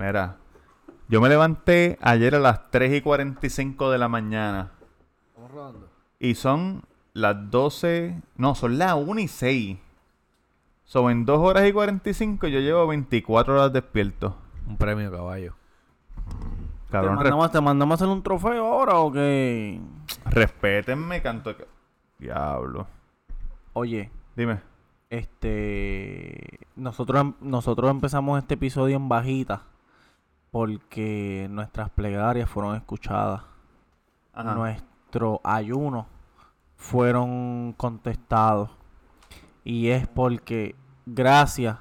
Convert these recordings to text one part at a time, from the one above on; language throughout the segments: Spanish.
Mira, yo me levanté ayer a las 3 y 45 de la mañana. Estamos rodando. Y son las 12. No, son las 1 y 6. Son en 2 horas y 45. Yo llevo 24 horas despierto. Un premio, caballo. Cabrón, ¿Te mandamos, ¿Te mandamos a hacer un trofeo ahora o qué? respétenme, canto. Diablo. Oye, Dime. este. Nosotros, nosotros empezamos este episodio en bajita porque nuestras plegarias fueron escuchadas. Ajá. Nuestro ayuno fueron contestados. Y es porque, gracias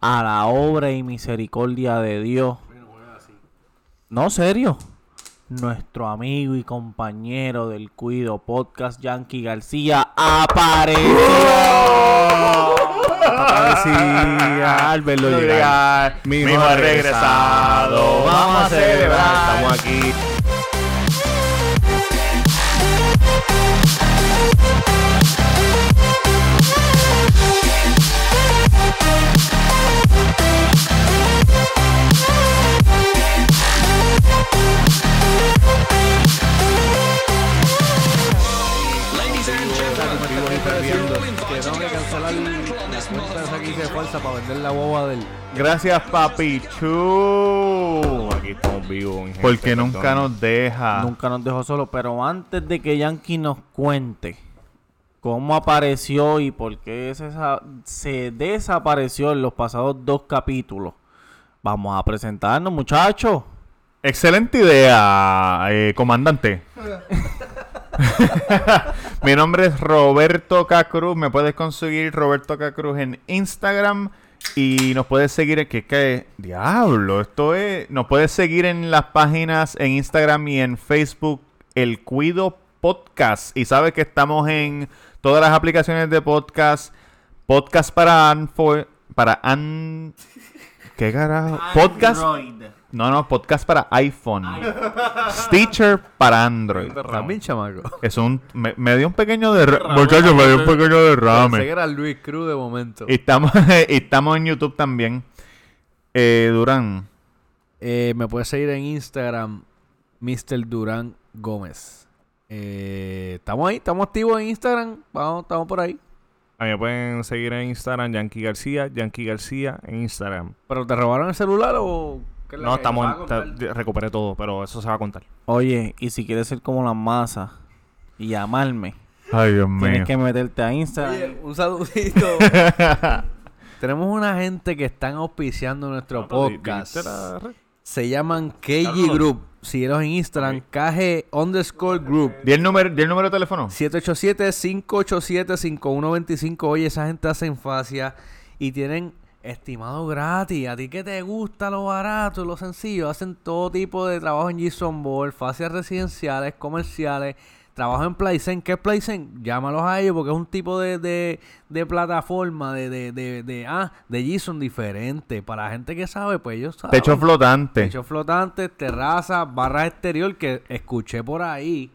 a la obra y misericordia de Dios. No, serio. Nuestro amigo y compañero del Cuido Podcast, Yankee García, apareció. Aparecía al verlo llegar. Mi hijo ha regresado. Vamos a celebrar. Estamos aquí. Para vender la boba del. Gracias, papichu. Aquí estamos vivos, gente, Porque nunca perdón. nos deja. Nunca nos dejó solo, pero antes de que Yankee nos cuente cómo apareció y por qué se desapareció en los pasados dos capítulos, vamos a presentarnos, muchachos. Excelente idea, eh, comandante. Mi nombre es Roberto Cacruz. Me puedes conseguir Roberto Cacruz en Instagram. Y nos puedes seguir en que que diablo, esto es, nos puedes seguir en las páginas en Instagram y en Facebook El Cuido Podcast y sabes que estamos en todas las aplicaciones de podcast, podcast para para an ¿Qué carajo? Podcast no, no, podcast para iPhone. Stitcher para Android. También, chamaco. Es un. Me, me dio un pequeño derrame. Muchachos, me dio un pequeño Pensé que derrame. era Luis Cruz de momento. Y estamos, y estamos en YouTube también. Eh, Durán. Eh, me puedes seguir en Instagram, Mr. Durán Gómez. Eh, estamos ahí, estamos activos en Instagram. Vamos, estamos por ahí. A mí me pueden seguir en Instagram, Yankee García, Yankee García en Instagram. ¿Pero te robaron el celular o No, estamos, recuperé todo, pero eso se va a contar. Oye, y si quieres ser como la masa y llamarme, Ay, Dios mío. tienes que meterte a Instagram. Oye, un saludito. Tenemos una gente que están auspiciando nuestro podcast. Se llaman KG Group. Síguelos en Instagram, KG underscore group. ¿Di el número, di el número de teléfono? 787-587-5125. Oye, esa gente hace fascia y tienen estimado gratis. A ti que te gusta lo barato, lo sencillo. Hacen todo tipo de trabajo en Gison Ball, fascias residenciales, comerciales. Trabajo en Playzen. ¿Qué es Playzen? Llámalos a ellos porque es un tipo de, de, de plataforma de, de, de, de, ah, de Gison diferente. Para la gente que sabe, pues ellos saben. Techo flotante. Techo flotante, terraza, barras exterior que escuché por ahí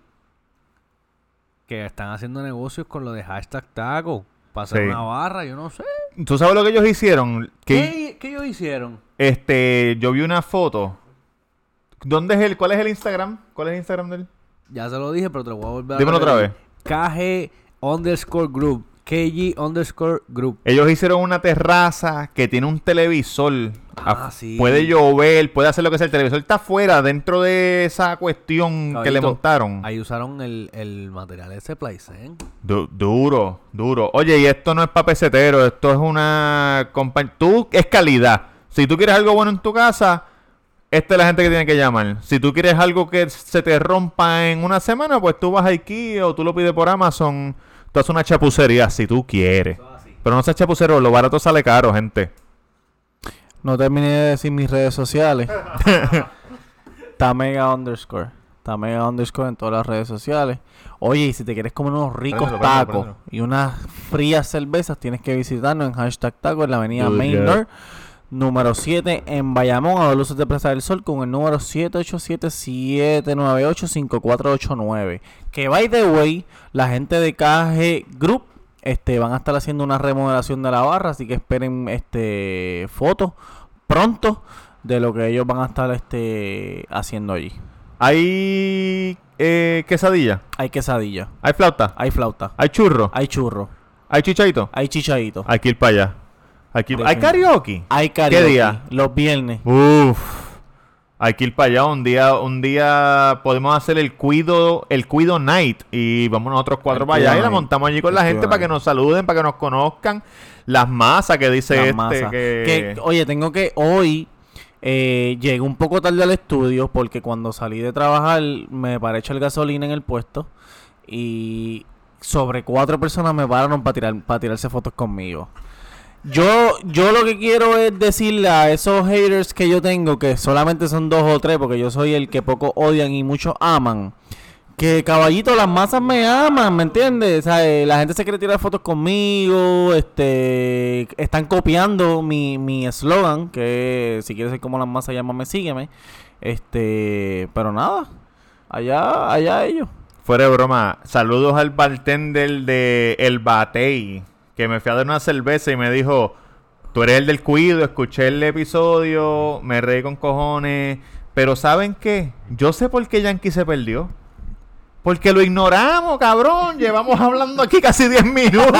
que están haciendo negocios con lo de hashtag taco. Para hacer Sí. una barra, yo no sé. ¿Tú sabes lo que ellos hicieron? ¿Qué, qué ellos hicieron? este, yo vi una foto. ¿Dónde es el, cuál es el Instagram? ¿Cuál es el Instagram de él? Ya se lo dije, pero te lo voy a volver a Dímelo otra repetir. KG underscore group. KG underscore group. Ellos hicieron una terraza que tiene un televisor. Ah, sí. Puede llover, puede hacer lo que sea. El televisor está afuera, dentro de esa cuestión que le montaron. Ahí usaron el, el material ese Playzen. Du- duro, duro. Oye, y esto no es para pesetero, esto es una compañía. Tú es calidad. Si tú quieres algo bueno en tu casa, esta es la gente que tiene que llamar. Si tú quieres algo que se te rompa en una semana, pues tú vas a IKEA o tú lo pides por Amazon. Tú haces una chapucería si tú quieres. Pero no seas chapucero, lo barato sale caro, gente. No terminé de decir mis redes sociales. Tamega underscore. Tamega underscore en todas las redes sociales. Oye, y si te quieres comer unos ricos Préndelo, tacos préndelo. y unas frías cervezas, tienes que visitarnos en hashtag taco en la avenida Main God. Número 7 en Bayamón, a dos luces de Presa del Sol, con el número 787-798-5489. Que by the way, la gente de KG Group este, van a estar haciendo una remodelación de la barra, así que esperen este fotos pronto de lo que ellos van a estar este haciendo allí. ¿Hay eh, quesadilla? Hay quesadilla, ¿Hay flauta? hay flauta, ¿Hay churro? hay churro, ¿Hay chichaito? hay chichadito, Hay que ir para allá. Hay, que ir- ¿Hay Definitivo. karaoke? hay karaoke. día? Los viernes. Uf. Hay que ir para allá. Un día, un día podemos hacer el cuido, el cuido night. Y vamos nosotros cuatro El para allá y la montamos allí con El la gente para que nos saluden, para que nos conozcan. Las masas que dice Las este. masas. Que... Que, oye, tengo que hoy eh, llegué un poco tarde al estudio porque cuando salí de trabajar me paré echar gasolina en el puesto y sobre cuatro personas me pararon para tirar, para tirarse fotos conmigo. Yo, yo lo que quiero es decirle a esos haters que yo tengo, que solamente son dos o tres, porque yo soy el que pocos odian y muchos aman. Que caballito, las masas me aman, ¿me entiendes? O sea, eh, la gente se quiere tirar fotos conmigo, este, están copiando mi mi eslogan, que si quieres ser como las masas, llámame, sígueme. Este, pero nada, allá, allá ellos. Fuera de broma, saludos al bartender de El Batey, que me fui a dar una cerveza y me dijo, tú eres el del cuido, escuché el episodio, me reí con cojones, pero ¿saben qué? Yo sé por qué Yankee se perdió. Porque lo ignoramos, cabrón. Llevamos hablando aquí casi 10 minutos.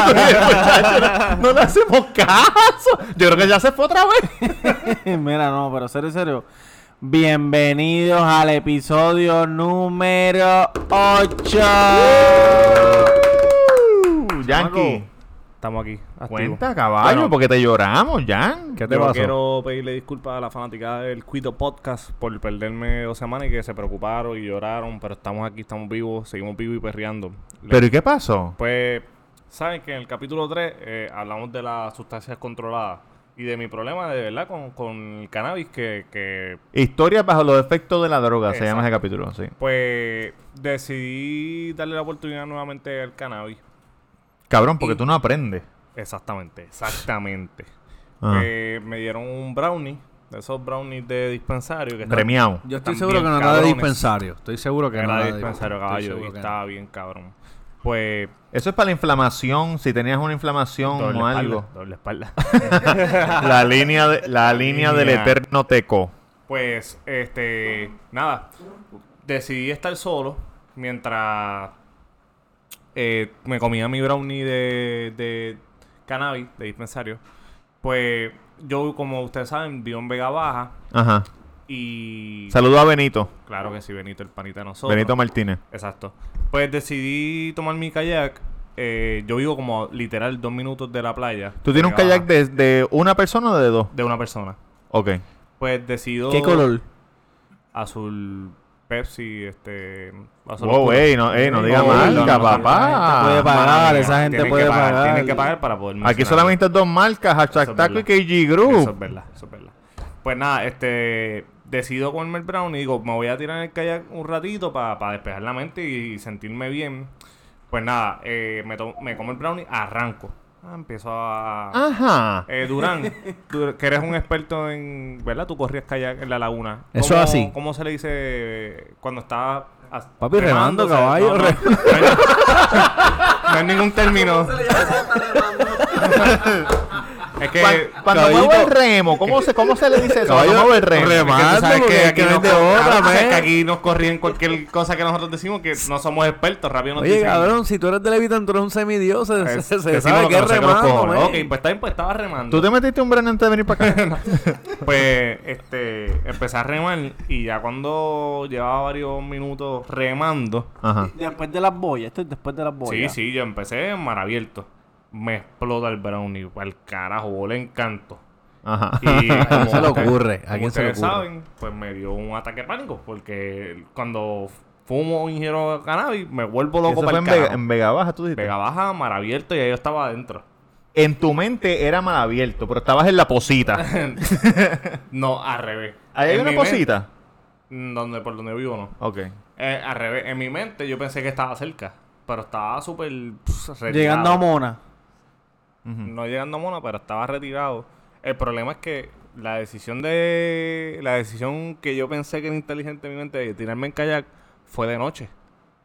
no le hacemos caso. Yo creo que ya se fue otra vez. Mira, no, pero serio, serio. Bienvenidos al episodio número 8. Uh, Yankee, Estamos aquí. activos. cuenta, caballo, Bueno. porque te lloramos, Jan. ¿Qué te Yo pasó? quiero pedirle disculpas a la fanaticada del Cuido Podcast por perderme dos semanas y que se preocuparon y lloraron, pero estamos aquí, estamos vivos, seguimos vivos y perreando. ¿Pero y qué pasó? Pues, saben que en el capítulo 3 hablamos de las sustancias controladas y de mi problema de verdad con, con el cannabis que, que Historias bajo los efectos de la droga, se llama ese Exacto. capítulo, sí. pues decidí darle la oportunidad nuevamente al cannabis. Cabrón, porque Y- tú no aprendes. Exactamente, exactamente. Ajá. Eh, me dieron un brownie, de esos brownies de dispensario que están- Premiado. Yo estoy Están seguro que no era de dispensario. Estoy seguro que no Era de dispensario caballo y no. estaba bien cabrón. Pues Eso es para la inflamación, si tenías una inflamación doble o espalda, algo. doble espalda. la línea, de, la línea del eterno teco. Pues, este, nada, decidí estar solo mientras eh, me comía mi brownie de, de cannabis, de dispensario. Pues yo, como ustedes saben, vivo en Vega Baja Ajá. y... Saludo a Benito. Claro que sí, Benito, el panita de nosotros. Benito Martínez. Exacto. Pues decidí tomar mi kayak. eh, yo vivo como literal dos minutos de la playa. ¿Tú tienes un kayak de, de una persona o de dos? de una persona. Ok. Pues decido... ¿Qué color? azul Pepsi, este... Wow, ey, no, ey, no diga marca, no, no, papá. puede pagar, esa gente tienen puede que pagar, pagar. Tienen que pagar para poder Aquí solamente dos marcas, Eso hashtag es Taco y. KG Eso Group. es verdad, eso es verdad. Pues nada, este... Decido comerme el brownie y digo, me voy a tirar en el kayak un ratito para despejar la mente y sentirme bien. Pues nada, eh, me, to- me como el brownie, arranco. Ah, empiezo a... Ajá. Eh, Durán, tú que eres un experto en, ¿verdad? Tú corrías kayak en la laguna. Eso ¿Cómo- es así. ¿Cómo se le dice cuando está Papi, remando, caballo, No, no, re- no hay- no hay ningún término. es que Cuan- Cuando caballito. muevo el remo, ¿cómo se, ¿cómo se le dice eso? Cuando muevo el remo. rema. es que tú sabes que es aquí nos, es otra, men. que aquí nos corrían cualquier cosa que nosotros decimos que no somos expertos, rápido nos Oye, dicen- cabrón, si tú eres de Levitan, tú eres un semidios. Se, Es- se, se sabe que es remando. Ok, pues está pues estaba remando. ¿Tú te metiste un breno antes de venir para acá? Pues, este, empecé a remar y ya cuando llevaba varios minutos remando, Ajá. Después de las boyas, esto es después de las sí, boyas. sí, yo empecé en mar abierto. Me explota el brownie, al carajo, volé encanto. Ajá. Y ¿A quién se le ocurre? ¿A como quién se le ocurre? saben, pues me dio un ataque de pánico porque cuando fumo o ingiero cannabis me vuelvo loco Eso fue para en el Vega, carajo. en Vega Baja, tú dijiste. Vega Baja, mar abierto y ahí yo estaba adentro. En tu mente era mal abierto, pero estabas en la posita. No, al revés. ¿Ahí hay En una mi posita? Mm, Donde, por donde vivo no. Ok. Eh, al revés, en mi mente yo pensé que estaba cerca, pero estaba súper retirado. Llegando a Mona. No llegando a Mona, pero estaba retirado. El problema es que la decisión de... La decisión que yo pensé que era inteligente en mi mente de tirarme en kayak fue de noche.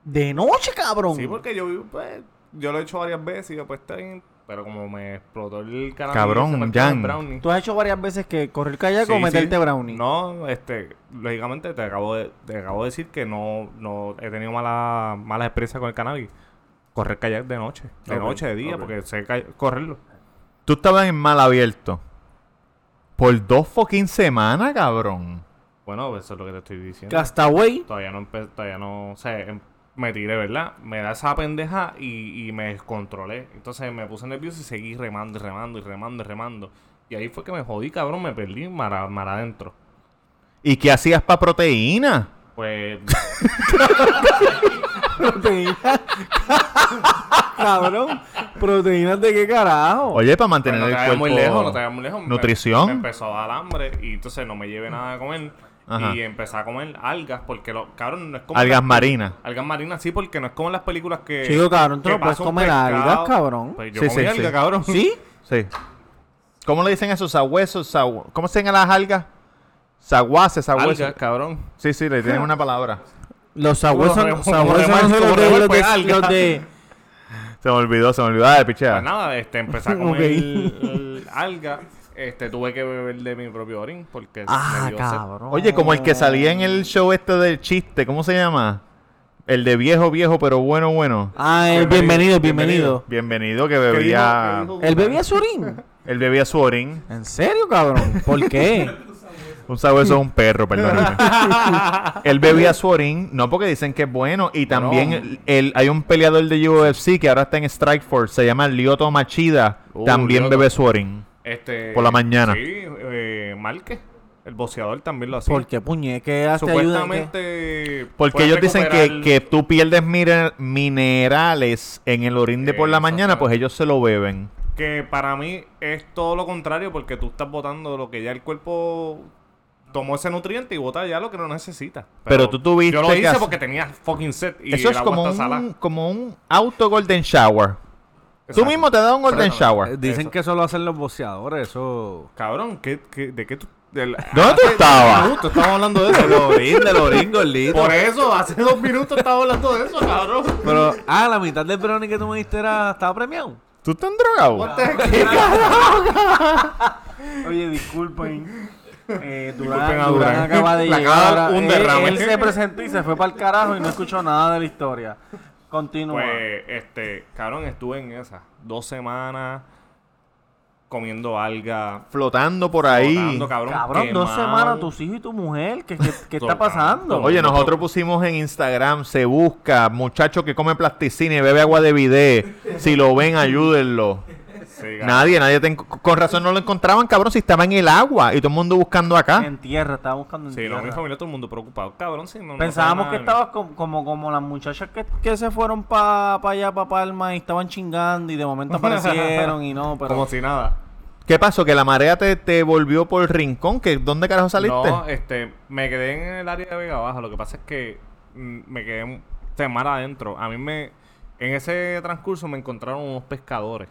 De noche, cabrón. Sí, porque yo, pues, yo lo he hecho varias veces y yo, pues, está bien, Pero como me explotó el canal. Cabrón, Jan. Tú has hecho varias veces que correr kayak o Sí, meterte sí. brownie. No, este, lógicamente te acabo de, te acabo de decir que no, no he tenido mala, mala experiencia con el cannabis. Correr kayak de noche, de noche, de día, porque sé correrlo. Tú estabas en mal abierto. Por dos fucking semanas, cabrón. Bueno, eso es lo que te estoy diciendo. Castaway. Todavía no todavía no, o sea, em- me tiré, ¿verdad? Me da esa pendeja y, y me descontrolé. Entonces me puse nervioso y seguí remando y remando y remando y remando. Y ahí fue que me jodí, cabrón, me perdí mar, mar adentro. ¿Y qué hacías para proteína? Pues, Proteína. Cabrón. ¿Proteínas de qué carajo? Oye, para pues, mantener no te el vayas cuerpo... muy lejos, no te vayas muy lejos. Me- ¿Nutrición? Me, empezó a dar hambre y entonces no me llevé nada de comer. Ajá. Y empecé a comer algas porque, lo, cabrón, no es como... Algas marinas. Algas marinas, sí, porque no es como en las películas que... Chico, cabrón, tú no puedes comer algas, cabrón. Pues yo Sí, comí sí, alga, sí. cabrón. ¿Sí? Sí. ¿Cómo le dicen esos sabuesos? Sagu- ¿Cómo se llaman las algas? Saguaces, sabuesos. Algas, cabrón. Sí, sí, le tienen una palabra. Los sabuesos son sabuesos son los de, los pues, de, alga. los de- Se me olvidó, se me olvidó. Dale, pichea. Pues nada, este, empecé a comer el- el alga. Este, tuve que beber de mi propio orín porque Ah, me dio sed. cabrón. Oye, como el que salía en el show este del chiste, ¿cómo se llama? El de viejo, viejo, pero bueno, bueno. Ah, el bienvenido, bienvenido. Bienvenido que ¿Qué dijo? bebía... ¿Qué dijo? ¿Él bebía surín? Él bebía su orín. ¿En serio, cabrón? ¿Por qué? Un sabueso es un perro, perdóname. Él bebía su orín, no porque dicen que es bueno. Y también el, el- hay un peleador de UFC que ahora está en Strikeforce, se llama Lyoto Machida. Uh, también Lyoto. bebe su orín. Este, Por la mañana. Sí, eh, Márquez, el boxeador también lo hacía. ¿Por qué puñe? ¿Qué hace ayuda? qué? Supuestamente. Porque puede ellos dicen que, recuperar- que tú pierdes mine- minerales en el orín de por la mañana, pues ellos se lo beben. Que para mí es todo lo contrario porque tú estás botando lo que ya el cuerpo tomó ese nutriente y bota ya lo que no necesita. Pero tú tuviste Yo lo hice porque tenía fucking set y Eso es como un, como un auto golden shower. Tú mismo te das un golden shower. Eh, Dicen Eso. que eso lo hacen los boxeadores, eso... Cabrón, ¿qué, qué, ¿de qué tú...? del- ¿Dónde tú hace estabas? dos minutos Estábamos hablando de eso. Del orín, del orín, gordito. Por eso, hace dos minutos estaba hablando de eso, cabrón. Pero, ah, la mitad del brownie que tú me diste era, estaba premiado. ¿Tú estás drogado? What the heck? Oye, disculpen. Eh, Durán, Durán Durán. acaba de Le llegar. un Él- derrame. Él, se presentó y se fue para el carajo y no escuchó nada de la historia. Continúa. Pues, este, cabrón, estuve en esa. Dos semanas comiendo alga. Flotando por ahí. flotando, cabrón. Cabrón, dos semanas, tus hijos y tu mujer. ¿Qué, qué, qué está pasando? cabrón. Oye, nosotros pusimos en Instagram, se busca muchacho que come plasticina y bebe agua de bidet. Si lo ven, ayúdenlo. Sí. Nadie, nadie. con razón no lo encontraban, cabrón, si estaba en el agua y todo el mundo buscando acá. En tierra, estaba buscando en Sí, no, mi tierra. familia, todo el mundo preocupado. Cabrón, sí, no. Pensábamos que estabas como, como, como las muchachas que, que se fueron para allá, para Palma y estaban chingando y de momento aparecieron y no, pero... Como si nada. ¿Qué pasó? ¿Que la marea te, te volvió por el rincón? ¿Que, ¿Dónde carajo saliste? No, este, me quedé en el área de Vega Baja. Lo que pasa es que mm, me quedé mar adentro. A mí me. En ese transcurso me encontraron unos pescadores.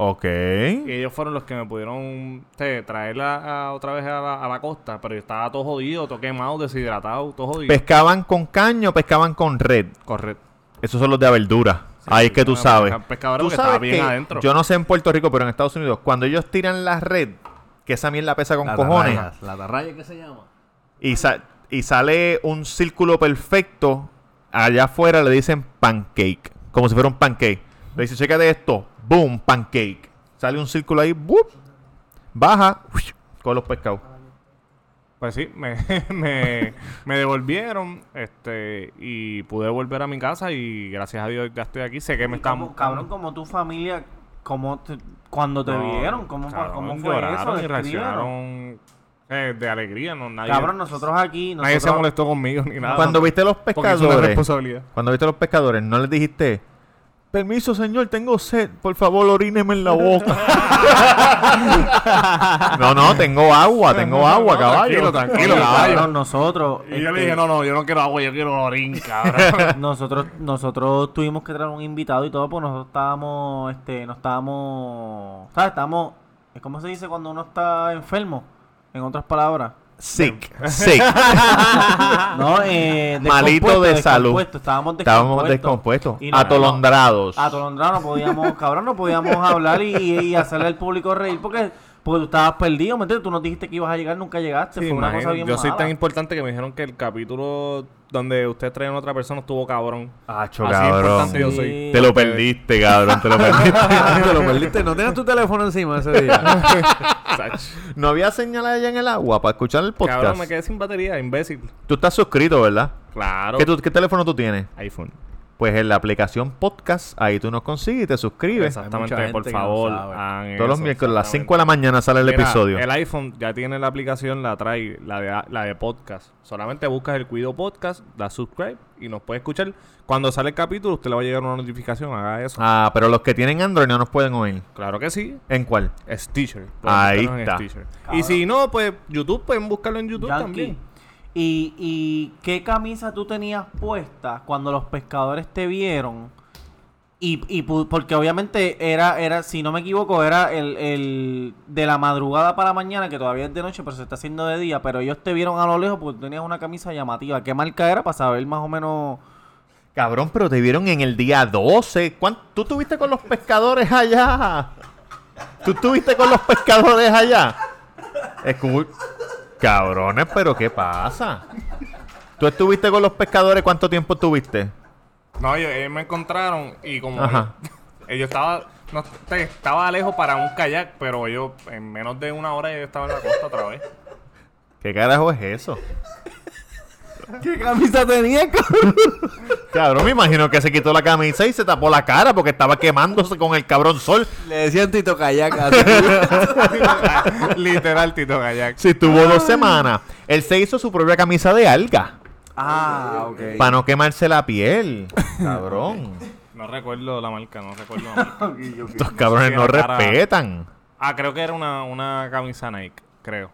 Ok. Y ellos fueron los que me pudieron traerla a- otra vez a la, a la costa. Pero yo estaba todo jodido, todo quemado, deshidratado, todo jodido. ¿Pescaban con caño o pescaban con red? Correcto. Esos son los de Abeldura. Ahí es que tú sabes. pesca- pescadores que sabes bien que adentro. yo no sé en Puerto Rico, pero en Estados Unidos, cuando ellos tiran la red, que esa mierda pesa con La cojones, tarraya, La tarraya, ¿qué se llama? y, sa- y sale un círculo perfecto, allá afuera le dicen pancake, como si fuera un pancake. Le dicen, chécate esto, boom, pancake. Sale un círculo ahí, boop, baja, uish, con los pescados. Pues sí, me, me, me devolvieron este y pude volver a mi casa y gracias a Dios ya estoy aquí. Sé que me están... Como- cabrón, como tu familia, como te- cuando te No, vieron, ¿cómo, fue- cabrón, cómo fue lloraron eso? y reaccionaron eh, de alegría. No, nadie, Cabrón, nosotros aquí, nadie se nosotros, molestó conmigo ni nada. Cuando viste los Porque es una pescadores, responsabilidad. cuando viste los pescadores, no les dijiste, permiso señor, tengo sed, por favor oríneme en la boca. no, no, tengo agua, tengo agua, no, caballo. tranquilo, tranquilo, caballo. cabrón, nosotros, Y yo este, le dije, no, no, yo no quiero agua, yo quiero orín, cabrón. nosotros, nosotros tuvimos que traer un invitado y todo, porque nosotros estábamos, este, no estábamos, ¿sabes? Estábamos, ¿cómo se dice cuando uno está enfermo? En otras palabras. Sick, sick. No, eh, Malito de salud. descompuesto, Estábamos descompuestos. Estábamos descompuestos, Y no- atolondrados. no, Atolondrados, no podíamos, cabrón, no podíamos hablar y, y hacerle al público reír porque, porque tú estabas perdido, ¿me entiendes? Tú nos dijiste que ibas a llegar, nunca llegaste. Sí, fue una cosa imagínate, bien yo soy mala. tan importante que me dijeron que el capítulo donde ustedes traen a otra persona estuvo cabrón. Acho, Así cabrón. importante yo Sí. soy. Te lo perdiste, cabrón, te lo perdiste. Te lo perdiste. No tenías tu teléfono encima ese día. No había señal allá en el agua para escuchar el podcast. Cabrón, me quedé sin batería, imbécil. Tú estás suscrito, ¿verdad? Claro. ¿Qué, tú- qué teléfono tú tienes? iPhone. Pues en la aplicación podcast, ahí tú nos consigues y te suscribes. Exactamente, por no favor. Todos los miércoles a las exactamente. 5 de la mañana sale el Mira, episodio. El iPhone ya tiene la aplicación, la trae, la de, la de podcast. Solamente buscas el Cuido Podcast, da subscribe y nos puede escuchar. Cuando sale el capítulo, usted le va a llegar una notificación, haga eso. Ah, pero los que tienen Android no nos pueden oír. Claro que sí. ¿En cuál? Stitcher. Ahí está. Stitcher. Y si no, pues YouTube, pueden buscarlo en YouTube Yankee. también. ¿Y, ¿Y qué camisa tú tenías puesta cuando los pescadores te vieron? Y, porque obviamente era, era, si no me equivoco, era el, el de la madrugada para la mañana, que todavía es de noche, pero se está haciendo de día, pero ellos te vieron a lo lejos porque tenías una camisa llamativa. ¿Qué marca era para saber más o menos? Cabrón, pero te vieron en el día 12. ¿Cuán- ¿Tú estuviste con los pescadores allá? ¿Tú estuviste con los pescadores allá? Escu- Cabrones, pero ¿qué pasa? ¿Tú estuviste con los pescadores? ¿Cuánto tiempo estuviste? No, ellos, ellos me encontraron y como Ajá. ellos estaban no, estaba lejos para un kayak, pero ellos en menos de una hora yo estaba en la costa otra vez. ¿Qué carajo es eso? ¿Qué camisa tenía, cabrón? Cabrón, me imagino que se quitó la camisa y se tapó la cara porque estaba quemándose con el cabrón sol. Le decían Tito Kayak. Literal, Tito Kayak. Si tuvo dos semanas, él se hizo su propia camisa de alga Ah, ok. para no quemarse la piel. Cabrón. No recuerdo la marca, no recuerdo la marca. Estos cabrones no respetan. Ah, creo que era una, una camisa Nike, creo.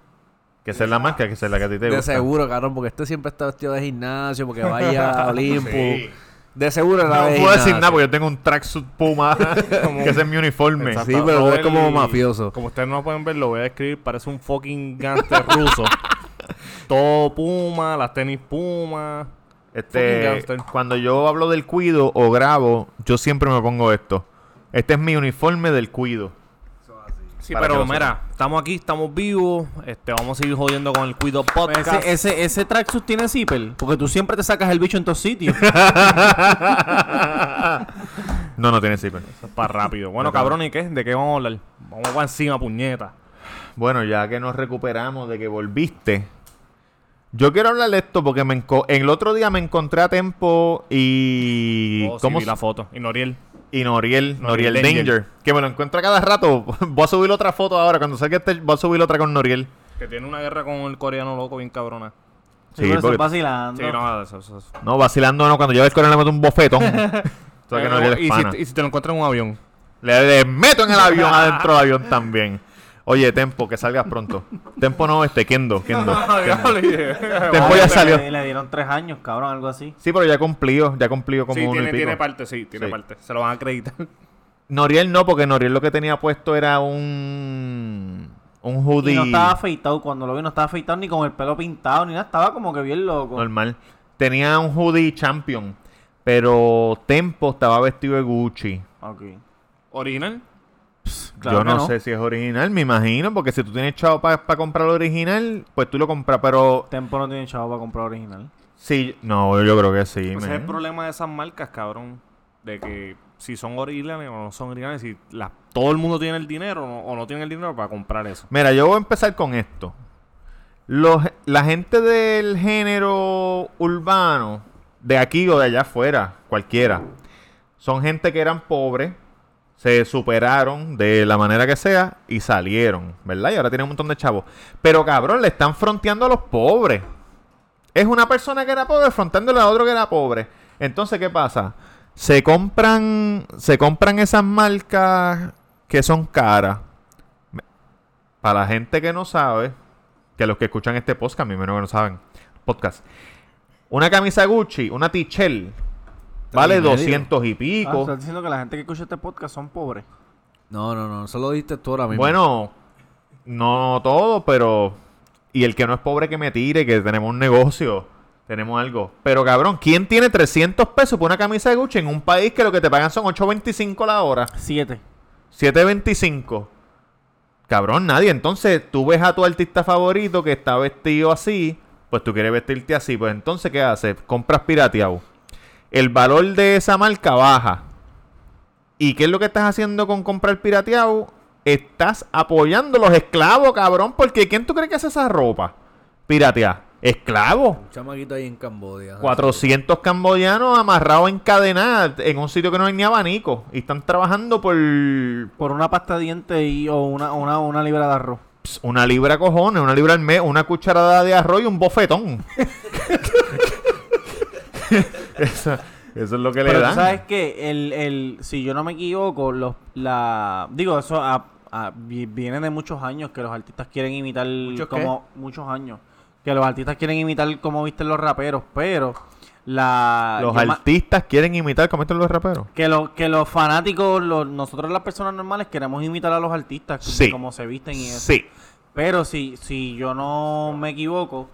Que esa es la marca, que esa es la que a ti te De gusta. seguro, cabrón, porque este siempre está vestido de gimnasio, porque vaya a Olimpo. Sí. De seguro era No de puedo decir gimnasio. nada porque yo tengo un tracksuit Puma, que ese es mi uniforme. Exacto. Sí, pero es como mafioso. Como ustedes no pueden ver, lo voy a describir. Parece un fucking gangster ruso. Todo Puma, las tenis Puma. Fucking Este, gangster. cuando yo hablo del cuido o grabo, yo siempre me pongo esto. Este es mi uniforme del cuido. Sí, pero mira, estamos aquí, estamos vivos. Este, vamos a seguir jodiendo con el Cuido Podcast. Ese, ese, ese tracksuit tiene zipper, porque tú siempre te sacas el bicho en todos sitios. No, no tiene zipper. Para rápido. Bueno, cabrón, ¿y qué? ¿De qué vamos a hablar? Vamos para encima, puñeta. Bueno, ya que nos recuperamos de que volviste. Yo quiero hablar de esto porque me enco- el otro día me encontré a Tempo y... Oh, sí, ¿Cómo vi la foto. Y Noriel. Y Noriel, Noriel, Noriel Danger. Danger. Que me lo encuentro cada rato. voy a subir otra foto ahora. Cuando salga este, voy a subir otra con Noriel. Que tiene una guerra con el coreano loco bien cabrona. Sí, Sí, pero porque- estás vacilando. Sí, no, eso, eso, eso. No, vacilando no. Cuando lleve el coronel le meto un bofetón. Que y, si, y si te lo encuentras en un avión. Le, le meto en el avión, adentro del avión también. Oye, Tempo, que salgas pronto. Tempo no, este, Kendo, Kendo. Tempo ya Le- salió. Le, dieron tres años, cabrón, algo así. Sí, pero ya cumplió, ya cumplió como Sí, uno tiene, y pico. tiene parte, sí, tiene Sí. parte. Se lo van a acreditar. Noriel no, porque Noriel lo que tenía puesto era un... Un Y hoodie no estaba afeitado. Cuando lo vi, no estaba afeitado ni con el pelo pintado ni nada. Estaba como que bien loco. normal. Tenía un hoodie champion. Pero Tempo estaba vestido de Gucci. Ok. ¿Original? Claro Yo no, sé si es original, me imagino, porque si tú tienes chavo para comprar el original, pues tú lo compras, pero Tempo no tiene chavo para comprar original. sí, no, yo creo que sí. Ese es el problema de esas marcas, cabrón. De que si son originales o no son originales, si la- todo el mundo tiene el dinero o no, o no tiene el dinero para comprar eso. Mira, yo voy a empezar con esto. Los, la gente del género urbano, de aquí o de allá afuera, cualquiera, son gente que eran pobres, se superaron de la manera que sea y salieron, ¿verdad? Y ahora tienen un montón de chavos. Pero cabrón, le están fronteando a los pobres. Es una persona que era pobre fronteándole a otro que era pobre. Entonces, ¿qué pasa? Se compran, se compran esas marcas que son caras. Para la gente que no sabe, que los que escuchan este podcast, a mí menos que no saben, podcast. Una camisa Gucci, una Tichel, vale y medio. 200 y Ah, pico. estás diciendo que la gente que escucha este podcast son pobres. No, no, no. Solo diste tú ahora mismo. bueno, no todo, pero Y el que no es pobre que me tire, que tenemos un negocio, tenemos algo. Pero cabrón, ¿quién tiene 300 pesos por una camisa de Gucci en un país que lo que te pagan son 8.25 la hora? Siete. 7.25. Cabrón, nadie. Entonces, tú ves a tu artista favorito que está vestido así, pues tú quieres vestirte así. Pues entonces, ¿qué haces? Compras pirateado. El valor de esa marca baja. ¿Y qué es lo que estás haciendo con comprar pirateado? Estás apoyando a los esclavos, cabrón. Porque ¿quién tú crees que hace esa ropa? Pirateada. Esclavo. Un chamaquito ahí en Cambodia. 400 cambodianos amarrados en cadena en un sitio que no hay ni abanico. Y están trabajando por Por una pasta de dientes y, o una, una, una libra de arroz. Una libra cojones, una libra al mes, una cucharada de arroz y un bofetón. eso, eso es lo que le Pero dan. sabes que el, el, si yo no me equivoco, los, la, digo, eso a- a- vi- viene de muchos años que los artistas quieren imitar ¿Muchos qué? como muchos años que los artistas quieren imitar como visten los raperos, pero la Los ma- artistas quieren imitar como estos los raperos. que los que los fanáticos, los, nosotros las personas normales queremos imitar a los artistas como- Sí. como se visten y eso. Sí. Pero si, si yo no me equivoco,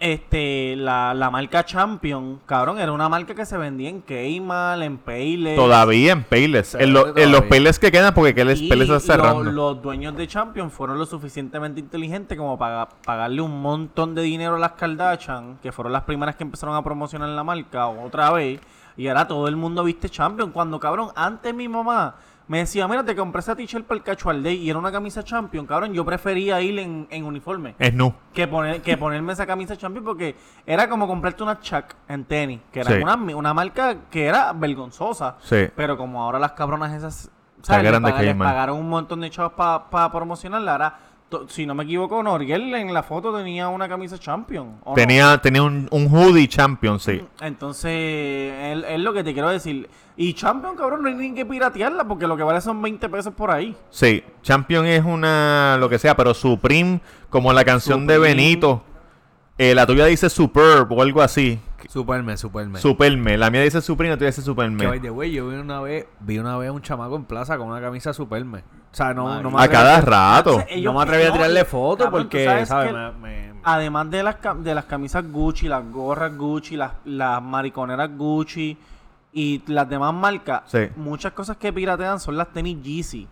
este, la, la marca Champion, cabrón, era una marca que se vendía en Kmart, en Payless. Todavía en Payless. En, lo- en los. Payless que quedan porque Payless está lo- cerrando. los dueños de Champion fueron lo suficientemente inteligentes como para pagarle un montón de dinero a las Kardashian, que fueron las primeras que empezaron a promocionar la marca otra vez. Y ahora todo el mundo viste Champion. Cuando, cabrón, antes mi mamá me decía, mira, te compré esa t-shirt para el Casual Day y era una camisa Champion, cabrón. Yo prefería ir en, en uniforme Es nu. que, poner, que ponerme esa camisa Champion porque era como comprarte una Chuck en tenis, que era Sí. una, una marca que era vergonzosa. Sí. Pero como ahora las cabronas esas Se agarran Le de paga- les pagaron un montón de chavos para promocionarla. Ahora, si no me equivoco, Noriel en la foto tenía una camisa Champion. ¿o no? Tenía, tenía un, un hoodie champion, sí. Entonces, es, es lo que te quiero decir. Y Champion, cabrón, no hay ni que piratearla porque lo que vale son 20 pesos por ahí. Sí. Champion es una, lo que sea, pero Supreme, como la canción de. Benito. eh, la tuya dice Superb o algo así. Superme, superme. Superme. La mía dice Supreme, la tuya dice Que Superme. by the way, yo vi una vez, vi una vez a un chamaco en plaza con una camisa superme. O sea, no, Madre no me A cada a- rato. No me atreví a tirarle y- foto cabrón, tú porque, sabes ¿sabes? que- Me- me- Además de las, cam- de las camisas Gucci, las gorras Gucci, las, las mariconeras Gucci y las demás marcas, Sí. muchas cosas que piratean son las tenis Yeezy.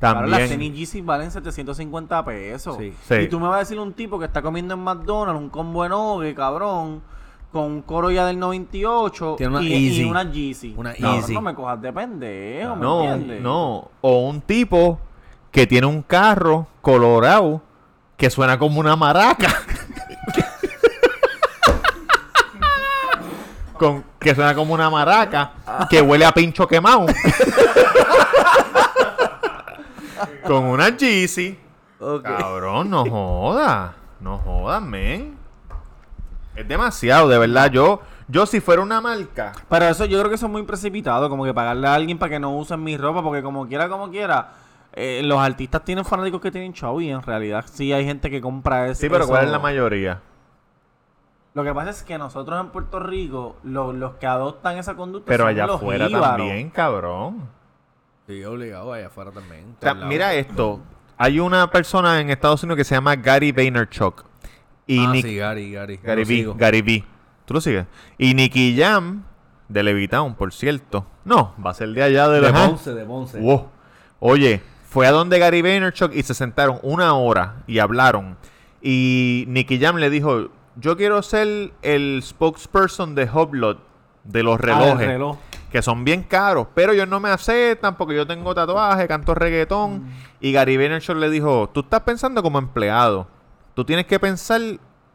Claro, las tenis También. Yeezy valen 750 pesos. Sí. Sí. Y tú me vas a decir un tipo que está comiendo en McDonald's un combo enorme, cabrón, con un coro ya del 98 Tiene una y, Yeezy. y una Yeezy. Una Cabrón, Yeezy. No me cojas de pendejo, ¿me No, entiendes? no. O un tipo que tiene un carro colorado que suena como una maraca. Con, que suena como una maraca que huele a pincho quemado. Con una Yeezy. Cabrón, no joda. No jodas, men. Es demasiado, de verdad. Yo, yo si fuera una marca. Pero eso yo creo que eso es muy precipitado, como que pagarle a alguien para que no usen mi ropa, porque como quiera, como quiera, eh, los artistas tienen fanáticos que tienen chavo y en realidad sí hay gente que compra eso. Sí, pero ¿cuál es la mayoría? Lo que pasa es que nosotros en Puerto Rico, lo- los que adoptan esa conducta Pero son allá los afuera también, cabrón. Sí, obligado allá afuera también. O sea, mira esto. Hay una persona en Estados Unidos que se llama Gary Vaynerchuk. Y ah, Nick- sí, Gary, Gary. Gary sigo. Gary. ¿Tú lo sigues? Y Nicky Jam, de Levitown, por cierto. No, va a ser de allá de, De. Ponce, de Ponce. Wow. Oye, fue a donde Gary Vaynerchuk y se sentaron una hora y hablaron. Y Nicky Jam le dijo, yo quiero ser el spokesperson de Hublot, de los Ah, el relojes reloj. que son bien caros, pero ellos no me aceptan porque yo tengo tatuaje, canto reggaetón. Y Gary Vaynerchuk le dijo, tú estás pensando como empleado, tú tienes que pensar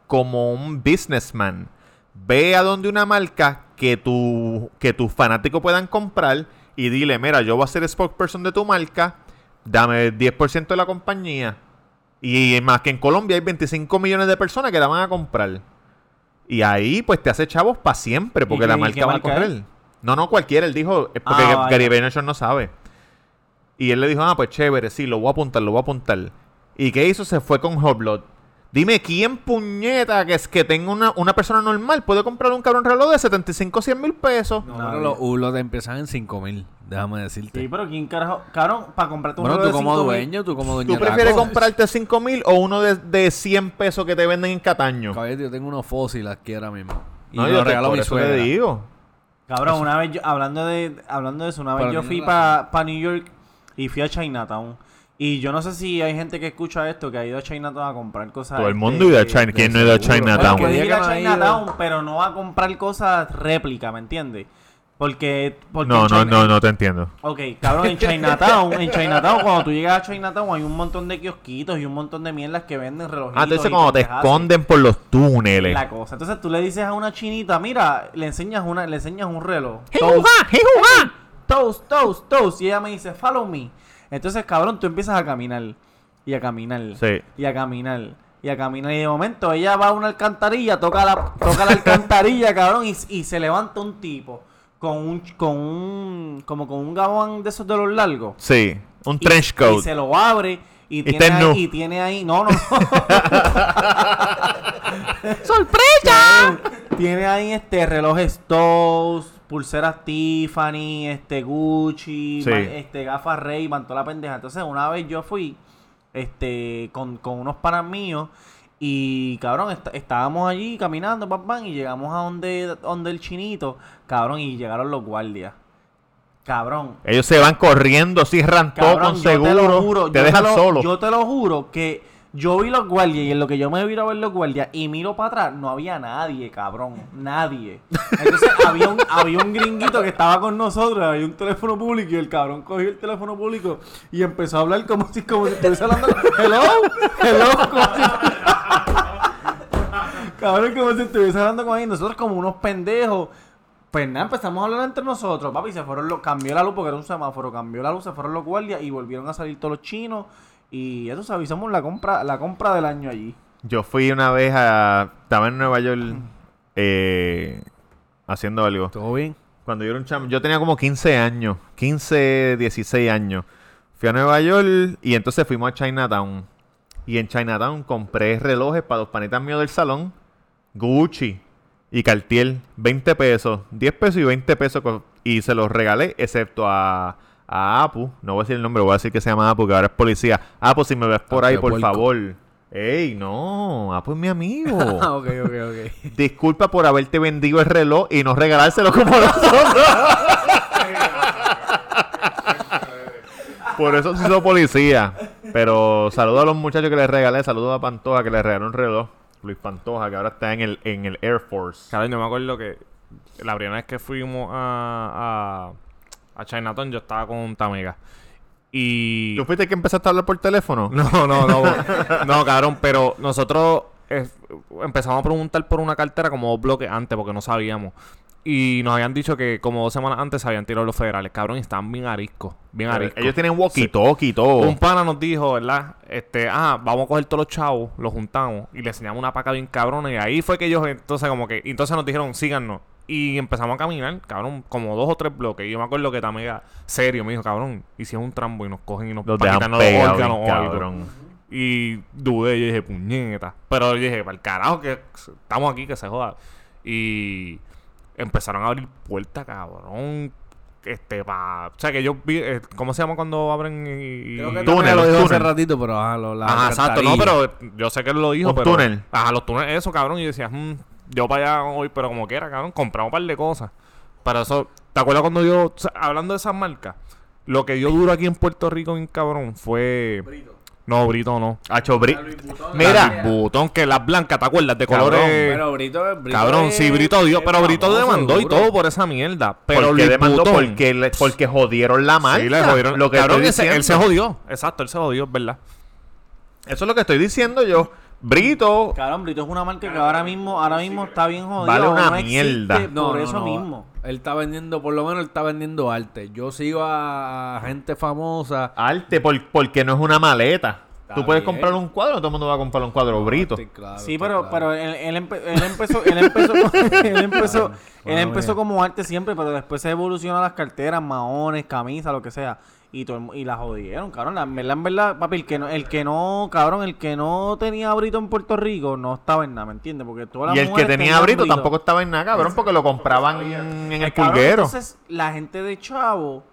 como un businessman. Ve a donde una marca que, tu, que tus fanáticos puedan comprar y dile, mira, yo voy a ser spokesperson de tu marca, dame el 10% de la compañía. Y más que en Colombia hay 25 millones de personas que la van a comprar. Y ahí pues te hace chavos para siempre porque ¿Y la marca va a correr. es? No, no, cualquiera. Él dijo, es porque Ah. Gary Vaynerchuk no sabe. Y él le dijo, ah, pues chévere, sí, lo voy a apuntar, lo voy a apuntar. ¿Y qué hizo? Se fue con Hublot. Dime, ¿quién puñeta que es que tenga una, una persona normal puede comprar un cabrón reloj de 75 100 mil pesos? No, pero los Ulos empiezan en 5 mil. Déjame decirte. Sí, pero ¿quién carajo? Cabrón, para comprarte un bueno, reloj tú de como 5.000, dueño, tú como dueño ¿Tú prefieres taco. comprarte 5 mil o uno de, de 100 pesos que te venden en Cataño? Caballero, yo tengo unos fósiles aquí ahora mismo. Y No, me yo lo te- regaló por mi eso le suegra. digo. Cabrón, una vez yo, hablando de, hablando de eso, una vez Pero yo fui para New York y fui a Chinatown. Y yo no sé si hay gente que escucha esto que ha ido a Chinatown a comprar cosas. Todo el este, mundo ha ido a China. de ¿Quién no ha ido a seguro. Bueno, Chinatown? puede ir a que no ha ido. Chinatown, pero no va a comprar cosas réplica, ¿me entiendes? Porque, porque No, no, no, no te entiendo. Ok, cabrón, en Chinatown, en Chinatown, cuando tú llegas a Chinatown hay un montón de kiosquitos y un montón de mierdas que venden relojitos. Ah, entonces cuando te esconden por los túneles. La cosa. Entonces tú le dices a una chinita, mira, le enseñas una, le enseñas un reloj. ¡Jijuja, jijuja! Toast, toast, toast. Y ella me dice, follow me. Entonces, cabrón, tú empiezas a caminar. Y a caminar. Sí. Y a caminar. Y a caminar. Y de momento ella va a una alcantarilla, toca la, toca la alcantarilla, cabrón, y, y se levanta un tipo con un, con un, como con un gabán de esos de los largos. Sí, un Y- trench Y coat. se lo abre y, tiene, nu. ahí, y tiene ahí. No, no, no. ¡Sorpresa! tiene ahí este relojes Toast, pulseras Tiffany, este Gucci, Sí. este gafas Ray, toda la pendeja. Entonces, una vez yo fui este con, con unos panas míos y cabrón, est- estábamos allí caminando, pam, pam, y llegamos a donde, donde el chinito, cabrón, y llegaron los guardias. Cabrón, Ellos se van corriendo, todo Cabrón, con yo te seguro. lo juro, te yo dejan lo- solo. Yo te lo juro que yo vi los guardias y en lo que yo me vi a ver los guardias y miro para atrás, no había nadie, cabrón. Nadie. Entonces había un, había un gringuito que estaba con nosotros, había un teléfono público y el cabrón cogió el teléfono público y empezó a hablar como si, como si estuviese hablando. Hello, hello, Cabrón, como si estuviese hablando con él. Nosotros como unos pendejos. Pues nada, empezamos a hablar entre nosotros, papi. Se fueron los, cambió la luz porque era un semáforo, cambió la luz, se fueron los guardias y volvieron a salir todos los chinos. Y eso se avisamos la compra, la compra del año allí. Yo fui una vez a. Estaba en Nueva York eh, haciendo algo. ¿Todo bien? Cuando yo era un chamo, yo tenía como 15 años, 15, 16 años. Fui a Nueva York y entonces fuimos a Chinatown. Y en Chinatown compré relojes para los panitas míos del salón, Gucci y Cartier, 20 pesos, 10 pesos y 20 pesos. Y se los regalé, excepto a, a Apu. No voy a decir el nombre, voy a decir que se llama Apu, que ahora es policía. Apu, si me ves por ahí, Apu de por puerco. favor. Ey, no, Apu es mi amigo. Ah, ok, ok, ok. Disculpa por haberte vendido el reloj y no regalárselo como nosotros. por eso se hizo policía. Pero saludo a los muchachos que les regalé. Saludo a Pantoja que le regaló un reloj. Luis Pantoja, que ahora está en el, en el Air Force. Cabrón, yo me acuerdo que la primera vez que fuimos a, a, a Chinatown, yo estaba con Tamega. Y. ¿Tú fuiste que empezaste a hablar por teléfono? No, no, no. no, cabrón, pero nosotros eh, empezamos a preguntar por una cartera como dos bloques antes porque no sabíamos. Y nos habían dicho que como dos semanas antes se habían tirado los federales. Cabrón, y estaban bien ariscos. Bien ariscos. Ellos tienen walkie-talkie y todo. Un pana nos dijo, ¿verdad? Este, ah, vamos a coger todos los chavos, los juntamos y le enseñamos una paca bien cabrona. Y ahí fue que ellos, entonces, como que, entonces nos dijeron, síganos. Y empezamos a caminar, cabrón, como dos o tres bloques. Y yo me acuerdo que Tamega, serio, me dijo, cabrón, y si es un trambo y nos cogen y nos Los quitarnos los órganos o algo. Y dudé, yo dije, puñeta. Pero yo dije, para el carajo que estamos aquí, que se joda. Y empezaron a abrir puertas, cabrón. Este, pa... O sea, que yo vi... eh, ¿Cómo se llama cuando abren y... Creo que Túnel, túnel, lo dijo hace túnel. ratito, pero ajá, lo, la Ajá, exacto, no, pero yo sé que él lo dijo, Un pero... túnel. Ajá, los túneles, eso, cabrón. Y yo decía, "Mm, yo para allá hoy, pero como quiera, cabrón, compramos un par de cosas. Pero eso, ¿te acuerdas cuando yo, o sea, hablando de esas marcas, lo que dio duro aquí en Puerto Rico, bien cabrón, fue... No, Brito no. Hacho, Bri- Mira, Mira, botón que las blancas, ¿te acuerdas? De Cabrón, colores... Pero Brito, Brito Cabrón, es- sí, Brito dio, pero Brito famoso, demandó y todo por esa mierda. Pero ¿por qué Luis demandó? Butón- Porque, le- porque jodieron la marca. Sí, le jodieron. Lo que Cabrón, estoy ese- él se jodió. Exacto, él se jodió, es verdad. Eso es lo que estoy diciendo yo. Brito, Cabrón, Brito es una marca que ahora mismo, ahora mismo está bien jodida. Vale una no existe mierda. No, por no, eso no. mismo. Él está vendiendo, por lo menos él está vendiendo arte. Yo sigo a, gente famosa. arte, por- porque no es una maleta. Está Tú puedes bien. comprar un cuadro, no todo el mundo va a comprar un cuadro Brito. Sí, claro, Sí, pero, claro. pero él, él empe- él empezó, él empezó, él empezó, él empezó como arte siempre, pero después se evolucionó a las carteras, maones, camisas, lo que sea. Y, todo y la jodieron, cabrón. La, en verdad, en verdad, papi, el que, no, el que no, cabrón, el que no tenía brito en Puerto Rico no estaba en nada, ¿me entiendes? Porque todas las Y el que tenía tenían brito tampoco estaba en nada, cabrón, porque lo compraban en el Cabrón, pulguero. Entonces, la gente de Chavo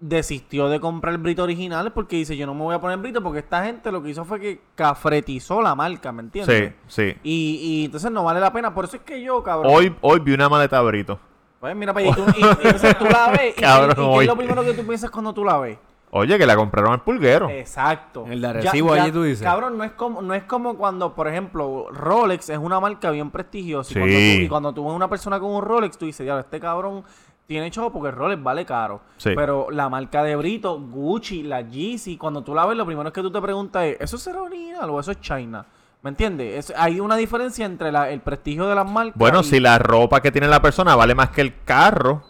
desistió de comprar el brito original porque dice, yo no me voy a poner brito porque esta gente lo que hizo fue que cafretizó la marca, ¿me entiendes? Sí, sí. Y, y entonces no vale la pena. Por eso es que yo, cabrón. Hoy, hoy vi una maleta brito. Pues mira, pa' allá, y, tú, y- y entonces tú la ves. y- Cabrón, y, qué es lo primero que tú piensas cuando tú la ves? Oye, que la compraron al pulguero. Exacto. El de Arecibo allí tú dices. Cabrón, no es como, no es como cuando, por ejemplo, Rolex es una marca bien prestigiosa. Y, Sí. cuando tú, y cuando tú ves una persona con un Rolex, tú dices, ya, este cabrón tiene chavo porque el Rolex vale caro. Sí. Pero la marca de Brito, Gucci, la Yeezy, cuando tú la ves, lo primero que tú te preguntas es, ¿eso será original o eso es China? ¿Me entiendes? Es- hay una diferencia entre la- el prestigio de las marcas. Bueno, y- si la ropa que tiene la persona vale más que el carro,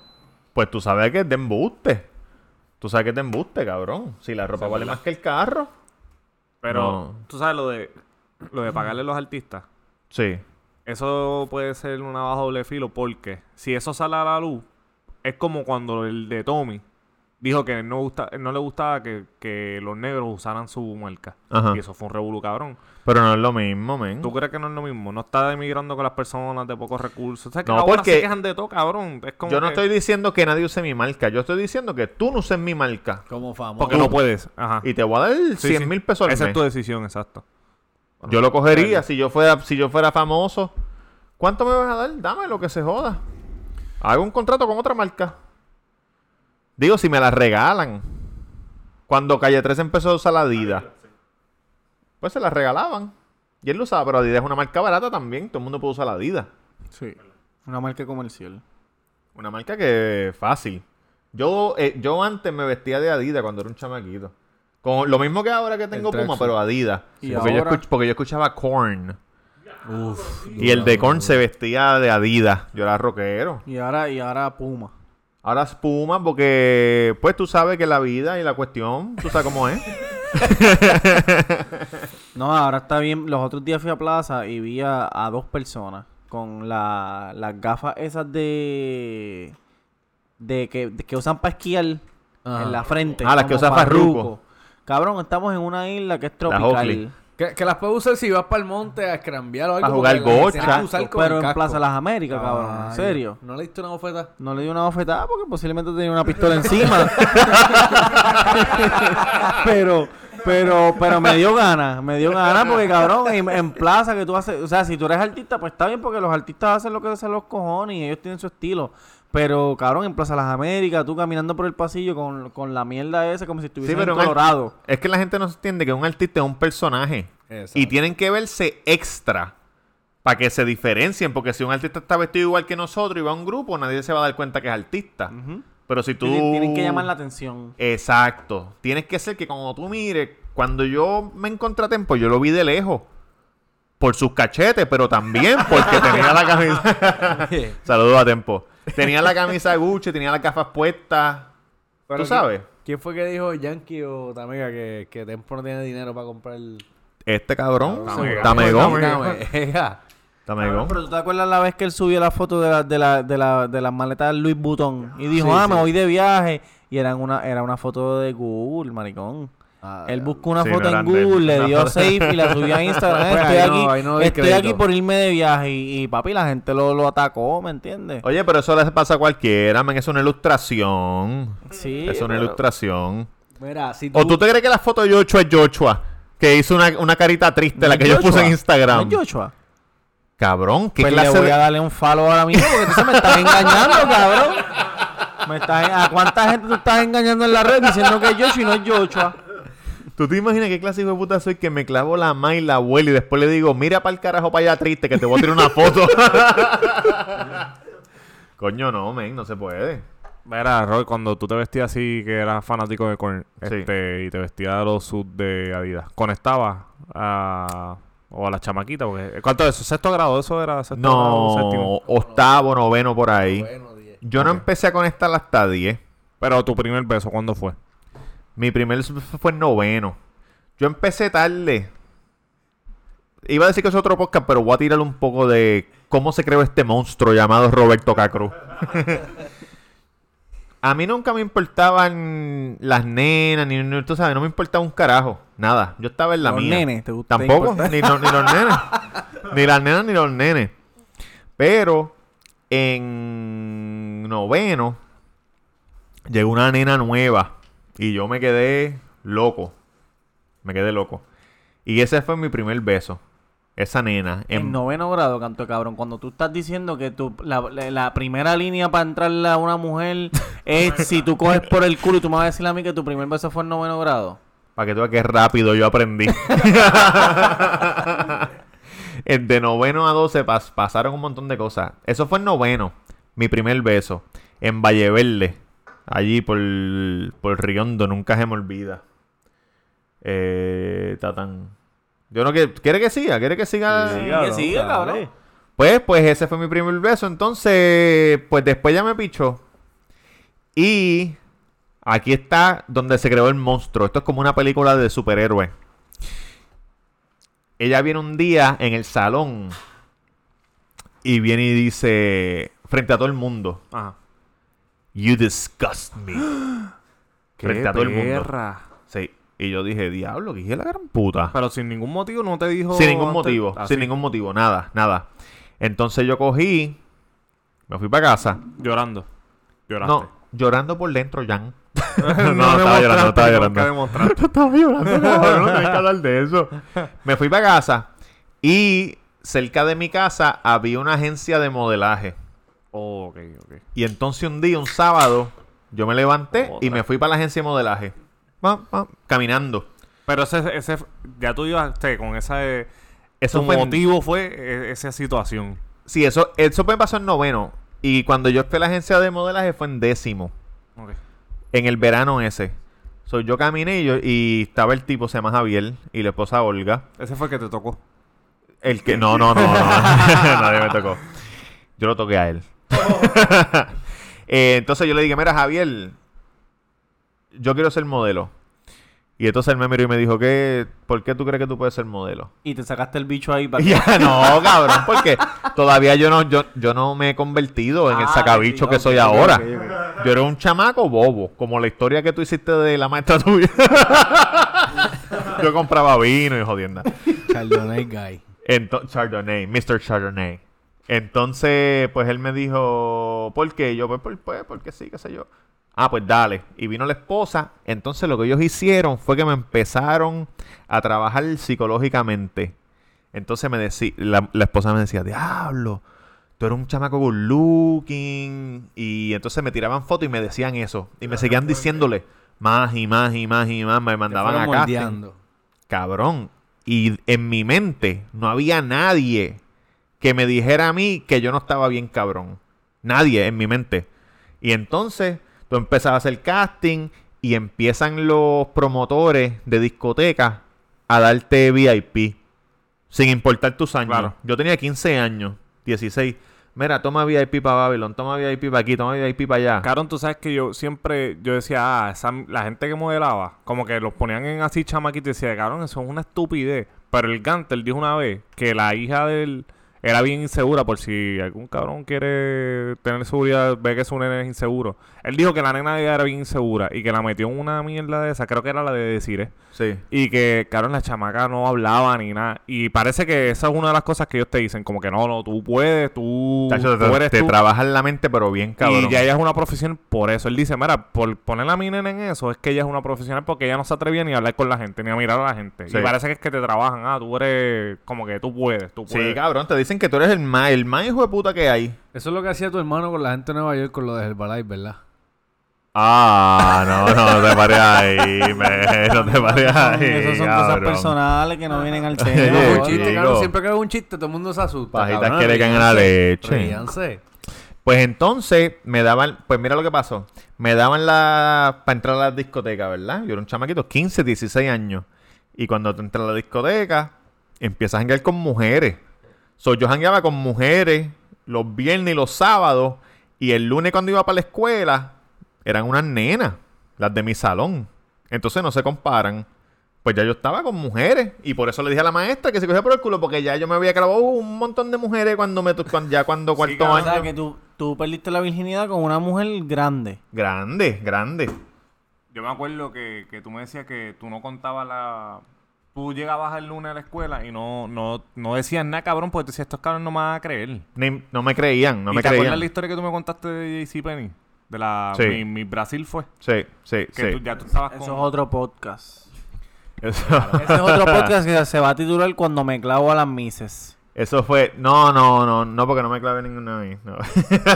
pues tú sabes que es de embuste. Tú sabes que es de embuste, cabrón. Si la ropa vale más que el carro. Pero, No. tú sabes lo de lo de pagarle a los artistas. Sí. Eso puede ser una baja doble filo porque si eso sale a la luz, es como cuando el de Tommy dijo que no, gusta, no le gustaba que, que los negros usaran su marca. Ajá. Y eso fue un revolú cabrón. Pero no es lo mismo, men. ¿Tú crees que no es lo mismo? No está emigrando con las personas de pocos recursos. O sea, que No, ahora porque se quejan de todo, cabrón. Es como Yo no que- estoy diciendo que nadie use mi marca. Yo estoy diciendo que tú no uses mi marca. Como famoso. Porque no puedes. Ajá. Y te voy a dar Sí, 100 sí. mil pesos al Esa mes. es tu decisión, exacto. Yo lo cogería si yo fuera si yo fuera famoso. ¿Cuánto me vas a dar? Dame lo que se joda. Hago un contrato con otra marca. Digo, si me la regalan. Cuando Calle 13 empezó a usar la Adidas, pues se la regalaban. Y él lo usaba, pero Adidas es una marca barata también. Todo el mundo puede usar la Adidas. Sí. Una marca comercial. Una marca que fácil. Yo, eh, yo antes me vestía de Adidas cuando era un chamaquito. Con lo mismo que ahora que tengo Puma, pero Adidas. Y porque, yo escuch- porque yo escuchaba Korn. Uf, Y el de Korn se vestía de Adidas. Yo era rockero. Y ahora, y ahora Puma. Ahora es Puma porque, pues tú sabes que la vida y la cuestión, tú sabes cómo es. No, ahora está bien. Los otros días fui a plaza y vi a, a dos personas con la- las gafas esas de. de que, de que usan para esquiar Ajá. en la frente. Ah, las que como usa Farruko. Cabrón, estamos en una isla que es tropical. Que, que las puedes usar si vas para el monte a escrambear o algo. A jugar gocha. Pero en. Plaza Las Américas, cabrón. Ay, En serio. ¿No le diste una bofeta? No le di una bofetada porque posiblemente tenía una pistola encima. pero, pero, pero me dio ganas, me dio ganas porque cabrón, en, en plaza que tú haces, o sea, si tú eres artista, pues está bien porque los artistas hacen lo que hacen los cojones y ellos tienen su estilo. Pero cabrón, en Plaza Las Américas, tú caminando por el pasillo con, con la mierda esa como si estuviese pero en Colorado. Es que la gente no entiende que un artista es un personaje. Exacto. Y tienen que verse extra para que se diferencien. Porque si un artista está vestido igual que nosotros y va a un grupo, nadie se va a dar cuenta que es artista. Pero si tú... Tienen, tienen que llamar la atención. Exacto. Tienes que ser que cuando tú mires, cuando yo me encontré a Tempo, yo lo vi de lejos. Por sus cachetes, pero también porque tenía la camisa. Saludos a Tempo. Tenía la camisa Gucci, tenía las gafas puestas. Pero ¿Tú ¿quién- sabes? ¿Quién fue que dijo Yankee o Tamega que, que Tempo no tiene dinero para comprar el... Este cabrón. Tamega. Tamegón. Tamega. Tamegón. Pero tú te acuerdas la vez que él subió la foto de la, de la, de la, de las maletas Louis Vuitton y dijo, Sí, ah, sí. me voy de viaje. Y eran una, era una foto de Google, maricón. Ah, él buscó una Sí, foto no en. Google, le dio foto- save y la subió a Instagram. Pues estoy no- aquí, no estoy aquí por irme de viaje. Y, y, papi, la gente lo, lo atacó, ¿me entiendes? Oye, pero eso le pasa a cualquiera, man. Es una ilustración. Sí. es una pero- ilustración. Mira, si tú... ¿O tú te crees que la foto de Joshua es Joshua? Que hizo una, una carita triste, ¿No la que yo puse en Instagram. ¿No es Joshua? Cabrón, ¿qué Pues le voy de... a darle un follow ahora mismo porque entonces me estás engañando, cabrón. Me estás, ¿A cuánta gente tú estás engañando en la red diciendo que es Joshua y no es Joshua? ¿Tú te imaginas qué clase de puta soy que me clavo la ma y la abuela y después le digo, mira para el carajo para allá triste que te voy a tirar una foto? Coño, no, men, no se puede. Mira, Roy, cuando tú te vestías así, que eras fanático de Korn, Sí. este, y te vestías de los suits de Adidas, ¿conectabas a, o a la chamaquita? Porque, ¿Cuánto es eso? ¿Sexto grado? ¿Eso era sexto grado o séptimo? No, octavo, noveno por ahí. Diez. Yo no empecé a conectar hasta 10. Pero tu primer beso, ¿cuándo fue? Mi primer fue en noveno. Yo empecé tarde. Iba a decir que es otro podcast, pero voy a tirar un poco de cómo se creó este monstruo llamado Roberto Cacruz. A mí nunca me importaban las nenas, ni, ni- tú sabes, no me importaba un carajo. Nada. Yo estaba en la Los mía. nenes, ¿te gusta- Tampoco, ni, no- ni los nenes. ni las nenas ni los nenes. Pero en noveno llegó una nena nueva y yo me quedé loco. Me quedé loco. Y ese fue mi primer beso. Esa nena. En En, noveno grado, canto de cabrón. Cuando tú estás diciendo que tu, la, la- la primera línea para entrarle a una mujer es si tú coges por el culo y tú me vas a decir a mí que tu primer beso fue en noveno grado. Para que tú veas qué rápido yo aprendí. En de noveno a 12 pas- pasaron un montón de cosas. Eso fue en noveno. Mi primer beso. En Valle Verde. Allí por, por Riondo. Nunca se me olvida. Eh, tatán. Yo no quiero... ¿Quiere que siga? ¿Quiere que siga? Sí, que sigue, cabrón. Pues, pues ese fue mi primer beso. Entonces, pues después ya me pichó. Y aquí está donde se creó el monstruo. Esto es como una película de superhéroe. Ella viene un día en el salón y viene y dice frente a todo el mundo, Ajá. You disgust me. frente a todo el mundo. perra. Sí. Y yo dije, diablo, que es la gran puta. Pero sin ningún motivo no te dijo. Sin ningún antes- motivo, sin ningún motivo, nada, nada. Entonces yo cogí, me fui para casa. Llorando. Lloraste. No, llorando por dentro, Jan. no, no, estaba llorando, no estaba llorando. Tú estabas llorando, cabrón, no tienes que hablar de eso. Me fui para casa y cerca de mi casa había una agencia de modelaje. Oh, ok, ok. Y entonces un día, un sábado, yo me levanté y me fui para la agencia de modelaje. Caminando. Pero ese, ese, ya tú ibas con esa. eh, Eso tu fue en- motivo fue eh, esa situación. Sí, eso, eso me pasó en noveno. Y cuando yo fui a la agencia de modelaje fue en décimo. Ok. En el verano ese. So, yo caminé y, yo- y estaba el tipo, se llama Javier, y la esposa Olga. Ese fue el que te tocó. El que. No, no, no. no. Nadie me tocó. Yo lo toqué a él. Eh, entonces yo le dije, mira, Javier, yo quiero ser modelo. Y entonces él me miró y me dijo, ¿qué, ¿por qué tú crees que tú puedes ser modelo? Y te sacaste el bicho ahí para ya, no, cabrón, porque todavía yo no, yo, yo no me he convertido en el Ah, sacabicho sí, que soy ahora. Yo era un chamaco bobo, como la historia que tú hiciste de la maestra tuya. yo compraba vino y jodienda. Chardonnay Guy. Ento- Chardonnay, Mr. Chardonnay. Entonces, pues él me dijo, ¿por qué? Yo, pues, pues, pues, porque sí, qué sé yo. Ah, pues dale. Y vino la esposa. Entonces, lo que ellos hicieron fue que me empezaron a trabajar psicológicamente. Entonces, me decía, la, la esposa me decía, diablo, tú eres un chamaco good looking. Y entonces me tiraban fotos y me decían eso. Y me seguían diciéndole más y más y más y más. Me mandaban a casting. Cabrón. Y en mi mente no había nadie que me dijera a mí que yo no estaba bien cabrón. Nadie en mi mente. Y entonces tú empiezas a hacer casting y empiezan los promotores de discotecas a darte VIP. Sin importar tus años. Claro. Yo tenía 15 años, 16. Mira, toma VIP para Babylon, toma VIP para aquí, toma VIP para allá. Cabrón, tú sabes que yo siempre, yo decía, ah, esa- la gente que modelaba, como que los ponían en así chamaquitos y decía, cabrón, eso es una estupidez. Pero el Gantel dijo una vez que la hija de él era bien insegura por si algún cabrón quiere tener seguridad, ve que su nene es inseguro. Él dijo que la nena de ella era bien insegura y que la metió en una mierda de esa, creo que era la de decir, Sí. Y que, cabrón, la chamaca no hablaba ni nada. Y parece que esa es una de las cosas que ellos te dicen, como que no, no, tú puedes, tú, Tacho, tú te, eres te tú. trabajas la mente, pero bien cabrón. Y ya ella es una profesional por eso. Él dice, mira, por poner a mi nena en eso, es que ella es una profesional porque ella no se atrevía ni a hablar con la gente, ni a mirar a la gente. Sí. Y parece que es que te trabajan. Ah, tú eres como que tú puedes, tú Sí, puedes. cabrón, te dicen que tú eres el más, el más hijo de puta que hay. Eso es lo que hacía tu hermano con la gente de Nueva York con lo de Herbalife, ¿verdad? Ah, no, no, no te pares ahí, me, no te pares ahí. Esas son cosas personales que no vienen al No, tema. cabrón. Siempre que veo un chiste, todo el mundo se asusta. Pajitas que le caen en la leche. ríanse. Pues entonces me daban, pues mira lo que pasó. Me daban la para entrar a la discoteca, ¿verdad? Yo era un chamaquito, 15, 16 años. Y cuando te entras a la discoteca, empiezas a janguear con mujeres. So, yo jangueaba con mujeres los viernes y los sábados. Y el lunes cuando iba para la escuela, eran unas nenas, las de mi salón. Entonces no se comparan. Pues ya yo estaba con mujeres. Y por eso le dije a la maestra que se cogía por el culo. Porque ya yo me había clavado un montón de mujeres cuando me cuando, ya cuando cuarto O año. sea, que tú, Tú perdiste la virginidad con una mujer grande. Grande, grande. Yo me acuerdo que, que tú me decías que tú no contabas la... Tú llegabas el lunes a la escuela y no, no, no decías nada, cabrón, porque te decías, estos cabrones no me van a creer. Ni- no me creían, no ¿Y me te acuerdas creían. la historia que tú me contaste de JCPenney? De la... Sí. Mi, mi Brasil fue. Sí, sí, Que sí. tú, ya tú estabas Eso con... es otro podcast. Eso, Ese es otro podcast que se va a titular Cuando me clavo a las mises. eso fue. No, no, no, no, porque no me clavé ninguna vez. no.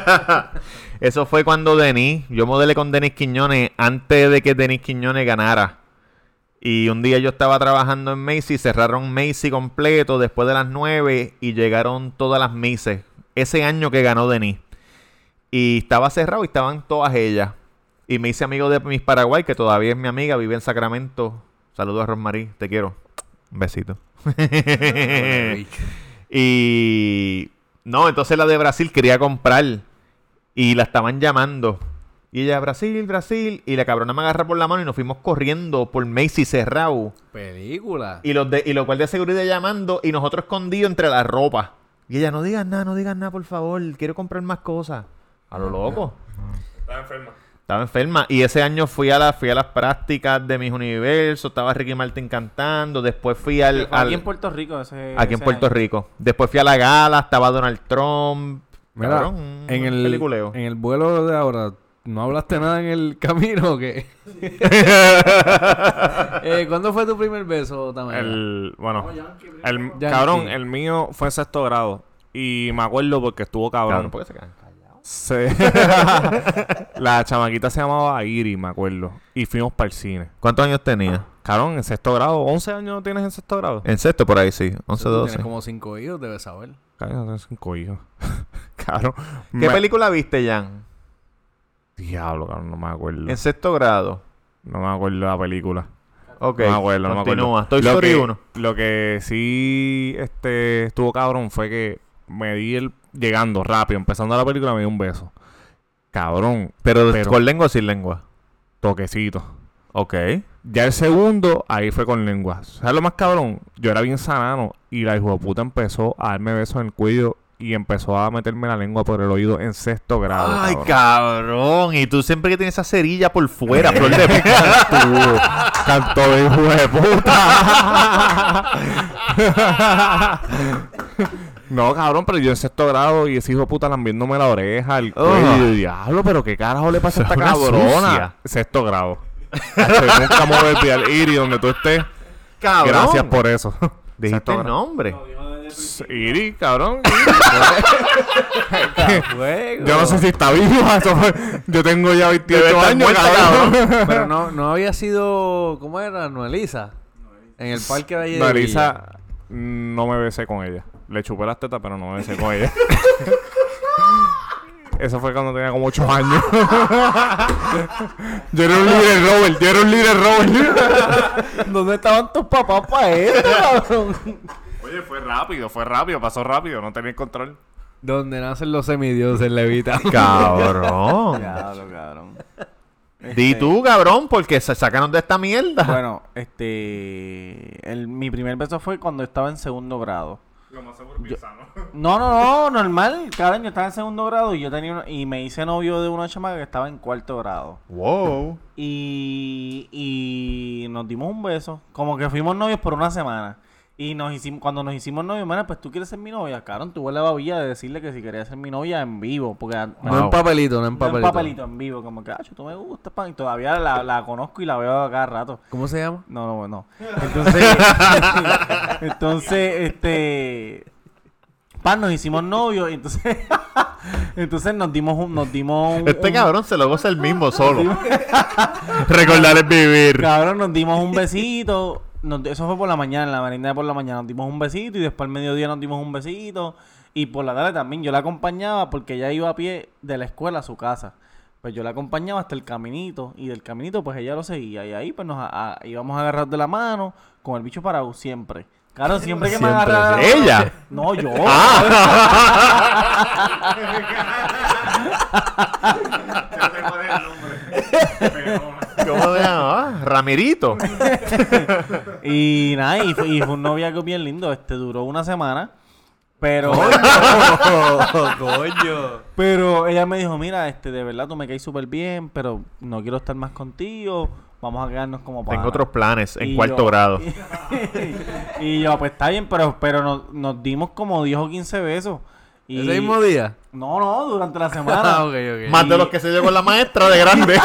eso fue cuando Denis. Yo modelé con Denis Quiñones antes de que Denis Quiñones ganara. Y un día yo estaba trabajando en Macy, cerraron Macy completo después de las 9 y llegaron todas las Mises. Ese año que ganó Denis. Y estaba cerrado y estaban todas ellas. Y me hice amigo de Miss Paraguay, que todavía es mi amiga, vive en Sacramento. Saludos a Rosmarie, te quiero. Un besito. y no, entonces la de Brasil quería comprar y la estaban llamando. Y ella, Brasil, Brasil. Y la cabrona me agarra por la mano y nos fuimos corriendo por Macy cerrado. Película. Y los, de, y los guardias de seguridad llamando y nosotros escondidos entre la ropa. Y ella, no digas nada, no digas nada, por favor. Quiero comprar más cosas. A lo loco. Estaba enferma. Estaba enferma. Y ese año fui a, la, fui a las prácticas de mis universos. Estaba Ricky Martin cantando. Después fui al... Aquí en Puerto Rico. Ese, aquí en Puerto año. Rico. Después fui a la gala. Estaba Donald Trump. Mira, Cabrón, en el, peliculeo. en el vuelo de ahora, ¿no hablaste nada en el camino o qué? eh, ¿Cuándo fue tu primer beso, Tamara? El, bueno, el, cabrón, el mío fue en sexto grado. Y me acuerdo porque estuvo Cabrón, cabrón. ¿por qué se quedan callados? Se- la chamaquita se llamaba Iri, me acuerdo. Y fuimos para el cine. ¿Cuántos años tenía? Cabrón, en sexto grado. ¿11 años tienes en sexto grado? En sexto por ahí, sí. 11, Tú 12. Tienes como cinco hijos, debes saber. Cabrón, tengo cinco hijos. cabrón. ¿Qué me- película viste, Jan? Diablo, cabrón, no me acuerdo. En sexto grado. No me acuerdo la película. Ok. No me acuerdo, no me acuerdo. Continúa. Toy Lo que- 1. Lo que sí este, estuvo cabrón fue que me di el... Llegando rápido, empezando la película, me di un beso. Cabrón, Pero, Pero- ¿con lengua o sin lengua? toquecito. Ok. Ya el segundo, ahí fue con lengua. ¿Sabes lo más cabrón? Yo era bien sanano y la hijo de puta empezó a darme besos en el cuello y empezó a meterme la lengua por el oído en sexto grado. Ay, cabrón. cabrón. Y tú siempre que tienes esa cerilla por fuera, flor de Tú, canto de hijo de puta. No, cabrón, pero yo en sexto grado y ese hijo de puta lambiéndome la oreja, el cuello. Oh. y yo, diablo, pero qué carajo le pasa a esta cabrona. sucia. Sexto grado. Nunca me voy a olvidar. Iri, donde tú estés. Cabrón. Gracias por eso. Dijiste el grado. nombre. Iri, cabrón. Yo no sé si está viva. eso Yo tengo ya 28 estar años, muerta, cabrón. Pero no, no había sido. ¿Cómo era? Noelisa. En el parque de allí de No, me besé con ella. Le chupé las tetas, pero no me besé con ella. Eso fue cuando tenía como 8 años. yo era un líder Robert, yo era un líder Robert. ¿Dónde estaban tus papás para esto, cabrón? Oye, fue rápido, fue rápido, pasó rápido, no tenía control. Donde nacen los semidioses, Levita. Cabrón. Diablo, cabrón. Di tú, cabrón, porque se sácanos de esta mierda. Bueno, este. El, mi primer beso fue cuando estaba en segundo grado. Lo más seguro sano. No, no, no, normal. Cada año estaba en segundo grado y yo tenía una- y me hice novio de una chamaca que estaba en cuarto grado. Wow. Y, y nos dimos un beso. Como que fuimos novios por una semana. Y nos hicimos, cuando nos hicimos novios, mira, pues tú quieres ser mi novia. Cabrón, tuve la babilla de decirle que si quería ser mi novia en vivo. Porque No Wow. en papelito, no en no papelito. en papelito, en vivo. Como que, ah, tú me gustas, pan. Y todavía la, la conozco y la veo cada rato. ¿Cómo se llama? No, no, no. Entonces, entonces, este. Pan, nos hicimos novios y entonces. entonces nos dimos un. Nos dimos un, Este un- cabrón se lo goza el mismo solo. Recordar es vivir. Cabrón, nos dimos un besito. Nos- eso fue por la mañana, en la merienda de por la mañana. Nos dimos un besito y después al mediodía nos dimos un besito. Y por la tarde también. Yo la acompañaba porque ella iba a pie de la escuela a su casa. Pues yo la acompañaba hasta el caminito. Y del caminito, pues ella lo seguía. Y ahí, pues nos a- a- íbamos a agarrar de la mano con el bicho parado siempre. Claro, siempre que me Siempre. agarraba. de la mano- ¿Ella? No, yo. ¿Cómo se llama? Ramirito. Y nada, y fue, y fue un noviazgo bien lindo. Este duró una semana. Pero, coño. pero ella me dijo, mira, este, de verdad tú me caes súper bien, pero no quiero estar más contigo. Vamos a quedarnos como para. Tengo otros planes en Y cuarto yo- grado. y yo, pues está bien, pero, pero nos, nos dimos como 10 o 15 besos. Y... ¿Ese mismo día? No, no, durante la Ah, semana. ok. Más de los que se dio con la maestra de grande.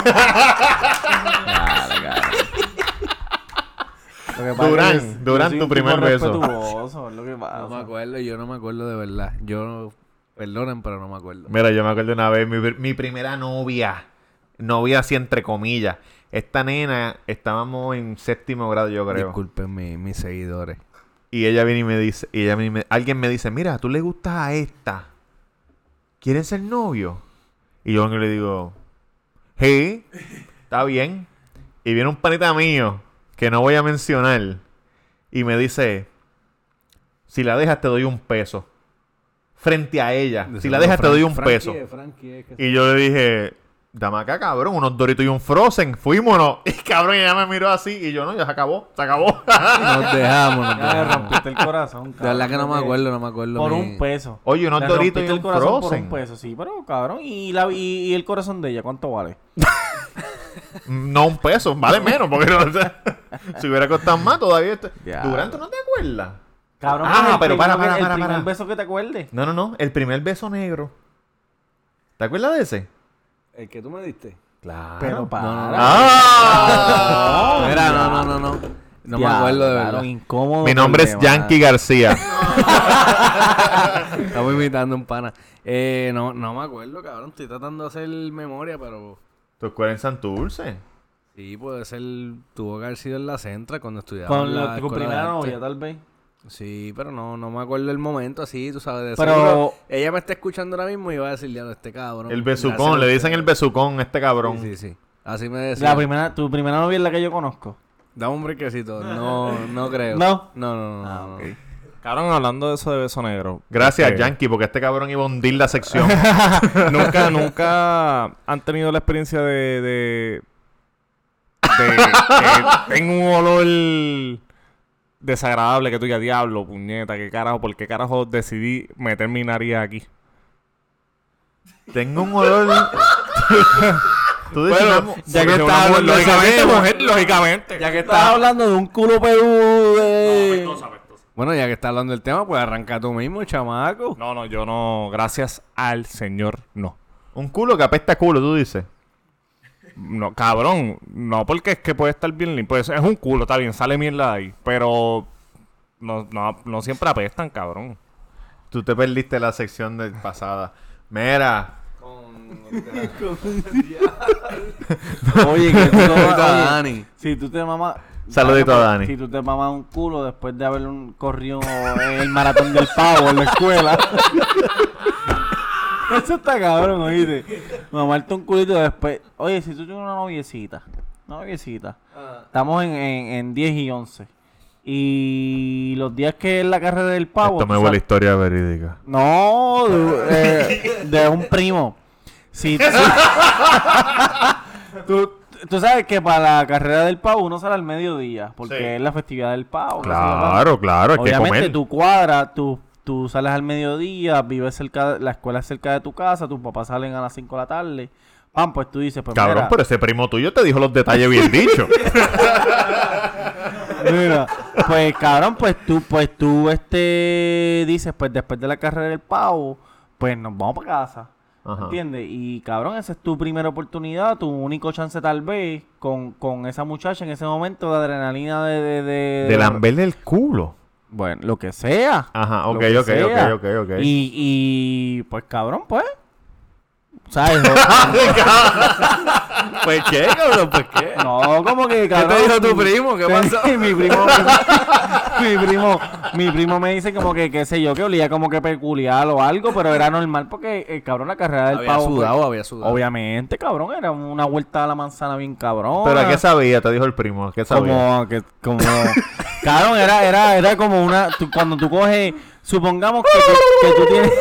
Lo que pasa Durán, es Durán, tu primer beso. lo que pasa. No me acuerdo, yo no me acuerdo de verdad. Yo, perdonen, pero no me acuerdo. Mira, yo me acuerdo una vez, mi, mi primera novia. Novia así entre comillas. Esta nena, estábamos en séptimo grado, yo creo. Disculpen mi- mis seguidores. Y ella viene y me dice, y ella viene y me- alguien me dice, mira, tú le gustas a esta. ¿Quieren ser novio? Y yo le digo, sí, está bien. Y viene un panita mío, que no voy a mencionar, y me dice, si la dejas te doy un peso. Frente a ella. Si la dejas te doy un peso. Y yo le dije, dame acá, cabrón, unos doritos y un frozen. Fuímonos. Y cabrón, ella me miró así y yo, no, ya se acabó, se acabó. Nos dejamos, nos Ya dejamos. rompiste el corazón, De verdad que no me cabrón, acuerdo, no me acuerdo. Por mi- un peso. Oye, unos Le doritos y un el corazón por frozen. un peso, sí, pero cabrón. ¿Y, la, y, y el corazón de ella cuánto vale? No un peso, vale menos, porque no, o sea, si hubiera costado más todavía. Durán, ¿tú no te acuerdas? Cabrón, Ah, pero para, primer- para, el para, primer para. beso que te acuerdes. No, no, no, el primer beso negro. ¿Te acuerdas de ese? ¿El que tú me diste? Claro. Pero para. No, no, no. ¡Ah! Mira, no, no, no, no. No me acuerdo de verdad. incómodo. Mi nombre es. Yankee García. Estamos imitando un pana. Eh, no, no me acuerdo, cabrón. Estoy tratando de hacer memoria, pero... ¿Tu escuela en Santurce? Sí, puede ser... Tuvo que haber sido en la Centra cuando estudiaba Con la, la tu primera novia, tal vez. Sí, pero no, no me acuerdo el momento así, tú sabes. De Pero- seguro, ella me está escuchando ahora mismo y va a decirle a este cabrón. El besucón, le dicen el besucón a este cabrón. Sí, sí, sí. Así me decía. La primera, tu primera novia es la que yo conozco. Dame un brequecito. No, no creo. No. No, no, no. Ah. Cabrón, hablando de eso de beso negro. Gracias, este, Yankee, porque este cabrón iba a hundir la sección. nunca, nunca han tenido la experiencia de. de. de que tengo un olor desagradable que tú ya diablo, puñeta, qué carajo, ¿por qué carajo decidí meter mi nariz aquí? Tengo un olor. Tú dices, Bueno, ya que estás hablando lógicamente, mujer, lógicamente. Ya que Estás está... hablando de un culo peludo de... Bueno, ya que está hablando del tema, pues arranca tú mismo, chamaco. No, no, yo no, gracias al Señor, no. un culo que apesta culo, tú dices. No, cabrón, no porque es que puede estar bien limpio. Es, es un culo, está bien, sale mierda de ahí. Pero no, no, no siempre apestan, cabrón. Tú te perdiste la sección de pasada. Mira, Oye, que tú a Dani. Si tú te mamas... Saludito a Dani. Si tú te mamas un culo después de haber un- corrido el maratón del pavo en la escuela. Eso está cabrón, oíste. Mamarte un culito después. Oye, si tú tienes una noviecita. Una noviecita. Estamos en, en, en 10 y 11. Y los días que es la carrera del pavo. esto me huele sabes- historia verídica. No, de, eh, de un primo. Sí, sí. tú, tú sabes que para la carrera del pavo uno sale al mediodía, porque Sí. es la festividad del pavo. que Claro, claro, hay que Obviamente comer. tu cuadra, tú, tú sales al mediodía, vives cerca, de- la escuela es cerca de tu casa, tus papás salen a las 5 de la tarde. Pam, pues tú dices, pues Cabrón, mira, pero ese primo tuyo te dijo los detalles bien dichos. Mira, pues cabrón, pues tú, pues tú este dices, pues después de la carrera del pavo, pues nos vamos para casa. Ajá. ¿Entiendes? Y cabrón, esa es tu primera oportunidad, tu único chance tal vez con, con esa muchacha en ese momento de adrenalina de... De, de, De lamberle el culo. Bueno, lo que sea. Ajá, ok, ok, ok, ok, ok. Y, y pues cabrón, pues. ¿Sabes? Pues qué, cabrón, pues qué. No, como que cabrón. te dijo tu primo? ¿Qué pasó? mi primo, mi primo, mi primo me dice como que, qué sé yo, que olía como que peculiar o algo, pero era normal porque, el cabrón, la carrera del Había pavo. sudado, había sudado. Obviamente, cabrón, era una vuelta a la manzana bien cabrón. Pero ¿a qué sabía? Te dijo el primo. ¿A qué sabía? Como que, como, cabrón, era, era, era como una, tú- cuando tú coges, supongamos que, tú- que tú tienes.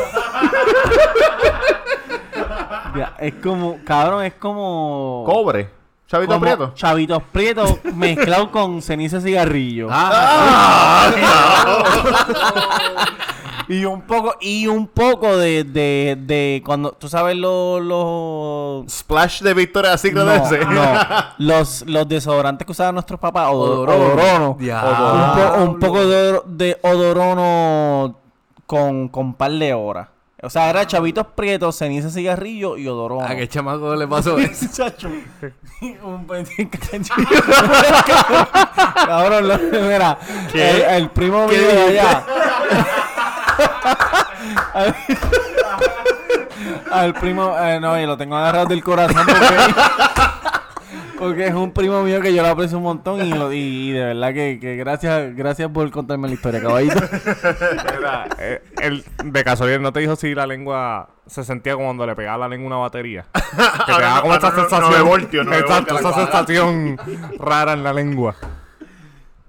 Es como, cabrón, es como. Cobre. Chavito como Prieto. Chavitos prietos mezclado con ceniza de cigarrillo. Ah, y un poco, y un poco de, de, de cuando, tú sabes los, Splash de Victoria's Secret no, ese. no, los, los desodorantes que usaban nuestros papás, odor- Odorono. odorono. Un, po- un poco de, de odorono con, con par de horas. O sea, era chavitos prietos, ceniza cigarrillo y odorono. ¿A qué chamaco le pasó eso? Chacho. un Cabrón, lo- mira. ¿Qué? El, el primo ¿Qué mío de allá. Al primo, eh, no, y lo tengo agarrado del corazón porque, porque es un primo mío que yo lo aprecio un montón y, lo- y- y de verdad que, que gracias, gracias por contarme la historia, caballito. Era, eh, el, de casualidad, ¿no te dijo si la lengua se sentía como cuando le pegaba la lengua a una batería? Que te daba no- como no- sensación. Exacto, esa sensación rara en la lengua.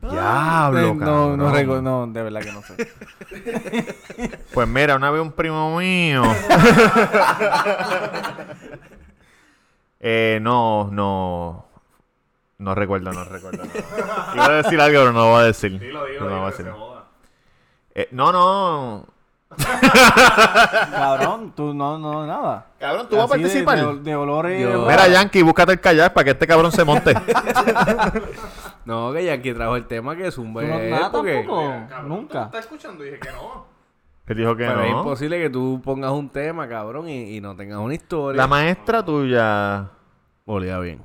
Diablo, Eh, no, no, no, de verdad que no sé. Pues mira, una vez un primo mío. eh, no, no. No recuerdo, no recuerdo. no. Iba a decir algo, pero no lo voy a decir. No lo voy a decir. Eh, no, no. Cabrón, tú no, no, nada. Cabrón, tú vas a de- participar. De, de olores. Yo- Mira, Yankee, búscate el kayak para que este cabrón se monte. No, que Yankee trajo el tema que es un Tú no, buen. nada porque- tampoco. Nunca. ¿Estás escuchando? Dije que no. Él dijo que Pero es no. imposible que tú pongas un tema, cabrón, y, y no tengas una historia. La maestra tuya. Olía bien.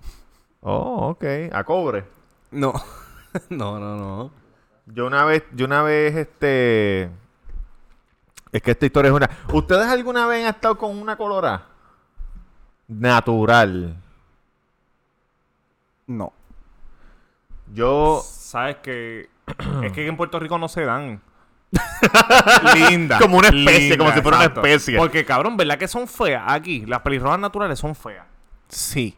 Oh, ok. A cobre. No. no, no, no. Yo una vez, yo una vez, este. Es que esta historia es una. ¿Ustedes alguna vez han estado con una colora? Natural. No. Yo. Sabes que es que en Puerto Rico no se dan. linda. Como una especie, como si fuera una especie. Porque cabrón, ¿verdad que son feas aquí? Las pelirrojas naturales son feas. Sí.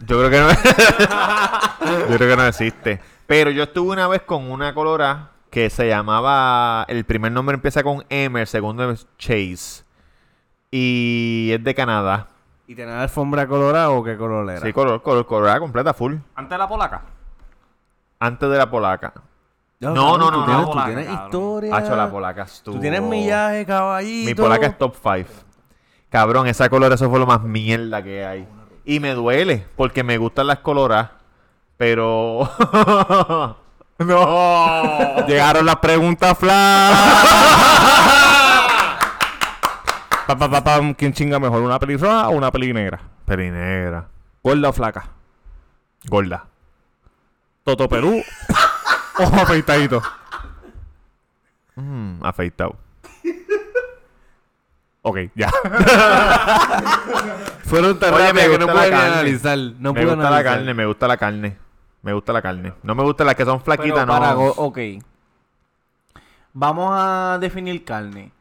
Yo creo que no. yo creo que no existe. Pero yo estuve una vez con una colora que se llamaba. El primer nombre empieza con M, el segundo es Chase. Y es de Canadá. ¿Y tener alfombra colorada o qué color era? Sí, color, color, colorada completa, full. Antes de la polaca. Antes de la polaca. No, cabrón, no, tú no, tienes, no. tú tienes historia. Hacho, la polaca estuvo. Tú tienes millaje, caballito. Mi polaca es top 5. Cabrón, esa colora, eso fue lo más mierda que hay. Y me duele, porque me gustan las coloras, pero... no. Llegaron las preguntas flash. pa, pa, pa, pam, ¿Quién chinga mejor? ¿Una pelirroja o una peli negra? Perinegra. ¿Gorda o flaca? Gorda. ¿Toto Perú o afeitadito? Mm, afeitado. Ok, ya. Fueron tan Oye, me que no gusta la pude ni carne. analizar. No me pude gusta la analizar. carne, me gusta la carne. Me gusta la carne. No me gustan las que son flaquitas, Pero no. para go- ok. Vamos a definir carne.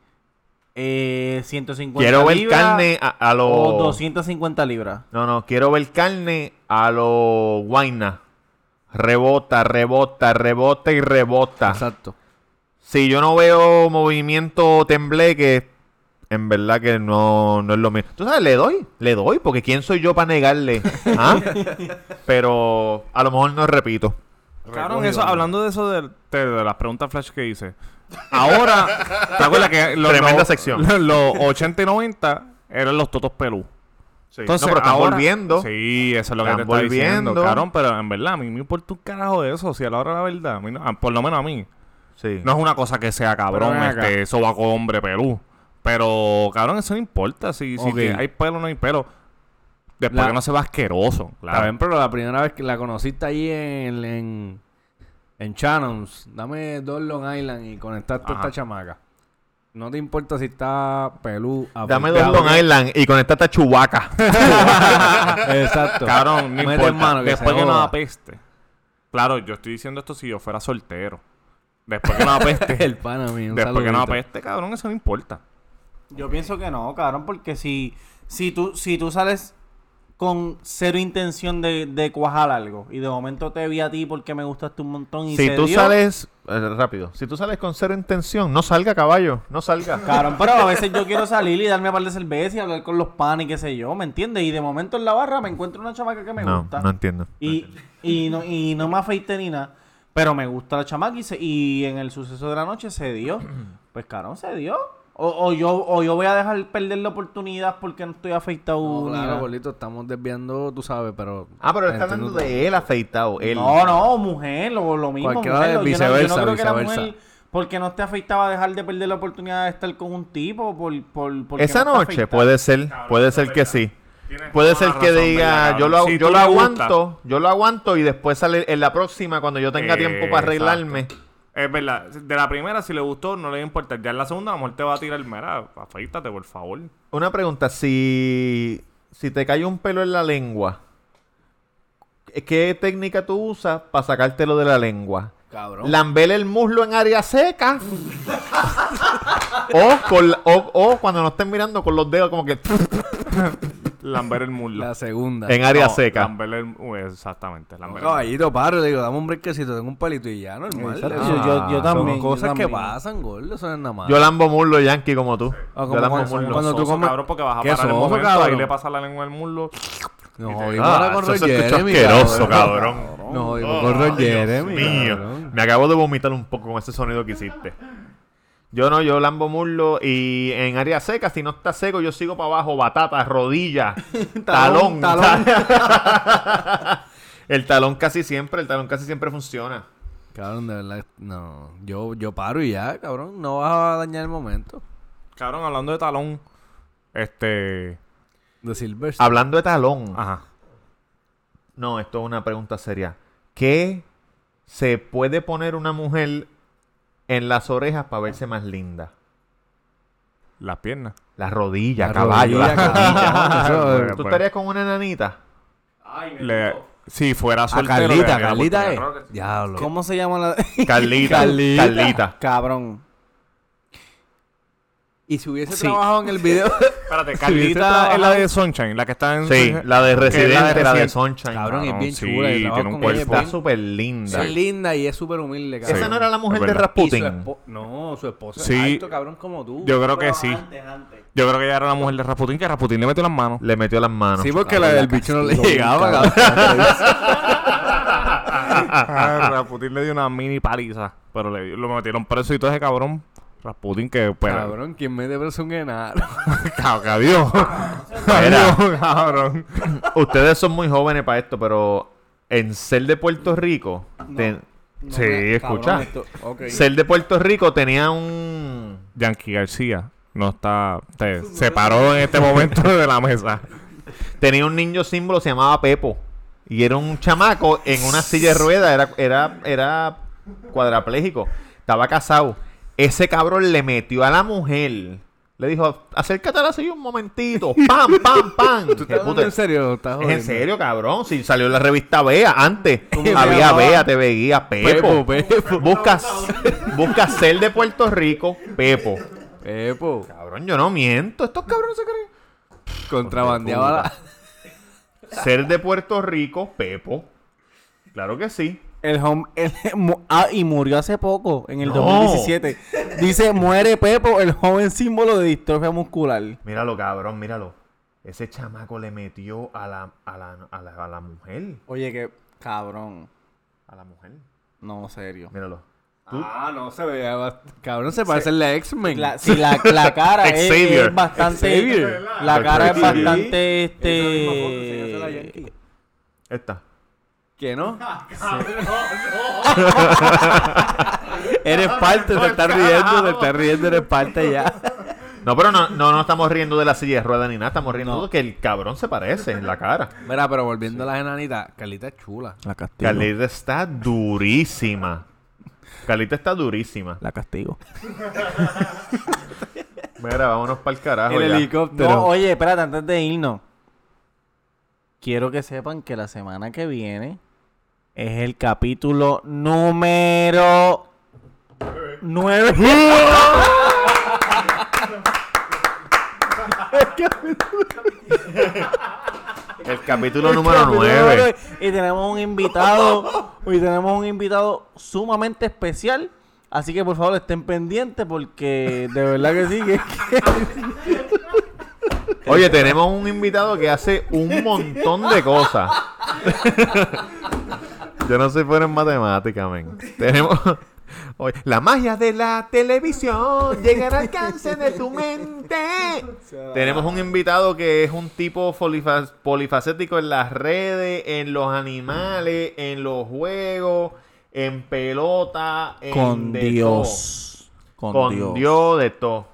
Eh, 150 Quiero ver libras carne a, a lo... o 250 libras. No, no, quiero ver carne a lo guayna. Rebota, rebota, rebota y rebota. Exacto. Si yo no veo movimiento tembleque, en verdad que no, no es lo mismo. Tú sabes, le doy, le doy, porque ¿quién soy yo para negarle? ¿Ah? Pero a lo mejor no repito. Cabrón, eso, hablando de eso de, de- de las preguntas flash que hice. Ahora, ¿te acuerdas que los, Tremenda los- sección. Los 80 y 90 eran los totos pelú. Entonces, no, pero están ahora- volviendo. Sí, eso es lo que te está diciendo, volviendo. cabrón. Pero en verdad, a mí me importa un carajo de eso. Si a la hora de la verdad, a mí no- a- por lo menos a mí, Sí. no es una cosa que sea cabrón, este, sobaco hombre pelú. Pero, cabrón, eso no importa. Si, si hay pelo o no hay pelo. Después La- que no se va asqueroso. Está Claro. bien, pero la primera vez que la conociste ahí en, en, en Shannons, dame dos Long Island y conectaste a esta Ajá. chamaca. No te importa si está pelú, Dame dos Long Island y con esta chubaca. Exacto. Cabrón, no importa. mano, que Después que no joda. apeste. Claro, yo estoy diciendo esto si yo fuera soltero. Después que no apeste. El pana mío. un después que no saludito. apeste, cabrón, eso no importa. Yo pienso que no, cabrón, porque si, si, tú, si tú sales con cero intención de, de cuajar algo y de momento te vi a ti porque me gustaste un montón y si se tú dio, sales, eh, rápido, si tú sales con cero intención, no salga caballo, no salga. Cabrón, pero a veces yo quiero salir y darme un par de cerveza y hablar con los panes y qué sé yo, ¿me entiendes? Y de momento en la barra me encuentro una chamaca que me no, gusta. no entiendo. Y, y, no, y no me afeité ni nada. Pero me gusta la chamaca y, se- y en el suceso de la noche se dio. Pues cabrón, se dio. O, o yo, o yo voy a dejar perder la oportunidad porque no estoy afeitado. No, ni claro, gordito, estamos desviando, tú sabes, pero... Ah, pero está hablando de él afeitado. Él. No, no, mujer, lo, lo mismo. Cualquiera mujer, de lo- yo no- viceversa, yo no, creo que la viceversa. mujer, porque no esté afeitado, a dejar de perder la oportunidad de estar con un tipo por, por, porque Esa no noche afeitado. puede ser, puede ser que sí. Puede ser que diga, yo lo, Si yo lo aguanto, yo lo aguanto y después sale en la próxima cuando yo tenga tiempo para Exacto. arreglarme. Es verdad. De la primera, si le gustó, no le va a importar. Ya en la segunda, a lo mejor te va a tirar, mira, afeítate, por favor. Una pregunta, si, si te cae un pelo en la lengua, ¿qué técnica tú usas para sacártelo de la lengua? Cabrón. Lamber el muslo en área seca. o, con la- o, o cuando no estén mirando con los dedos como que Lamber el muslo. La segunda. en área No, seca. Lamber el... uy, exactamente. Lamber el muslo. Caballito, paro, le digo, dame un brequecito, tengo un palito y ya, normal. Ah, yo- yo- yo son también, yo cosas que pasan, gordo, eso no es nada más. Yo lambo muslo yankee como tú. Ah, como yo lambo cuando- muslo. cuando tú comes- cabrón, porque vas a ¿Qué parar el momento, cabrón? ahí le pasa la lengua al muslo. Te- jodimos Ah, ahora con eso Ron se escucha Jeremy, asqueroso, cabrón. Nos jodimos con Ron Ay, Dios Jeremy, mío. Me acabo de vomitar un poco con ese sonido que hiciste. Yo no, yo lambo muslo y en área seca, si no está seco, yo sigo para abajo, batata, rodilla, talón. talón. el talón casi siempre, el talón casi siempre funciona. Cabrón, de verdad, no. Yo, yo paro y ya, cabrón. No vas a dañar el momento. Cabrón, hablando de talón, este... De Silver. Hablando de talón. Ajá. No, esto es una pregunta seria. ¿Qué se puede poner una mujer en las orejas para verse más linda? Las piernas. Las rodillas, La caballo, las rodillas. ¿Tú estarías con una enanita? Le- Si fuera A soltero... le Carlita, Carlita sí. Diablo. ¿Cómo se llama la...? Carlita. Carlita. Carlita. Cabrón. Y si hubiese Sí. trabajado en el video. Espérate, hubiese Carlita trabajado- es la de Sunshine, la que está en... Sí, la de Residente, la de, Resident- Sunshine. Cabrón, es bien sí, chula. y trabajo tiene un cuerpo. Está súper linda. Es linda y es súper humilde, cabrón. Esa no era la mujer de. Y Rasputin. No, su esposa Sí. es alto, cabrón, como tú. Yo creo que sí. Yo creo que ella era la mujer de Rasputin, que Rasputin le metió las manos. Le metió las manos. Sí, porque la del bicho no le llegaba, cabrón. cabrón. Ah, Rasputin le dio una mini paliza, pero le, lo metieron preso y todo ese cabrón. Rasputin que, pues, Cabrón, ¿quién mete preso un enano? cabrón, cabrón. Ustedes son muy jóvenes para esto, pero en ser de Puerto Rico. sí, escucha. Ser de Puerto Rico tenía un. Yankee García no está, te- se paró en este momento de la mesa. Tenía un niño símbolo, se llamaba Pepo. Y era un chamaco en una silla de ruedas, era, era, era cuadrapléjico. Estaba casado. Ese cabrón le metió a la mujer. Le dijo, acércate a la silla un momentito. ¡Pam, pam, pam! ¿Tú Qué estás puta- hablando en serio? ¿Estás ¿Es en serio, cabrón? Si salió en la revista Bea antes. Había? Bea, TV Guía, Pepo. Pepo, Pepo. Busca, busca ser de Puerto Rico, Pepo. Pepo. Cabrón, yo no miento. Estos cabrones se creen. Contrabandeaba la... Ser de Puerto Rico, Pepo. Claro que sí. El home, el- mu- ah, y murió hace poco, en el No. 2017. Dice, muere Pepo, el joven símbolo de distrofia muscular. Míralo, cabrón, míralo. Ese chamaco le metió a la, a la, a la, a la mujer. Oye, que cabrón. A la mujer. No, serio. Míralo. Ah, no, se veía... bast- Cabrón, se parece al de X-Men. La, sí, la, la cara es, bastante... Xavier. La cara es bastante, la este... Esta. ¿Qué no? eres parte, te estás riendo, te estás riendo, eres parte ya. No, pero no, no, no estamos riendo de la silla de ruedas ni nada. Estamos riendo de que el cabrón se parece en la cara. Mira, pero volviendo a las enanitas, Carlita es chula. La castigo. Carlita está durísima. Carlita está durísima. La castigo. Mira, vámonos para el carajo. El ya. helicóptero. No, oye, espérate, antes de irnos. Quiero que sepan que la semana que viene es el capítulo número 9. El capítulo número 9. Y tenemos un invitado. Y tenemos un invitado sumamente especial. Así que por favor estén pendientes porque de verdad que sí. que- Oye, tenemos un invitado que hace un montón de cosas. Yo no soy bueno en matemáticas, men. Tenemos, Oye, la magia de la televisión llega al alcance de tu mente. Tenemos un invitado que es un tipo polifa- polifacético en las redes, en los animales, en los juegos, en pelota, en Con de Dios. Con, Con Dios. Dios. de todo.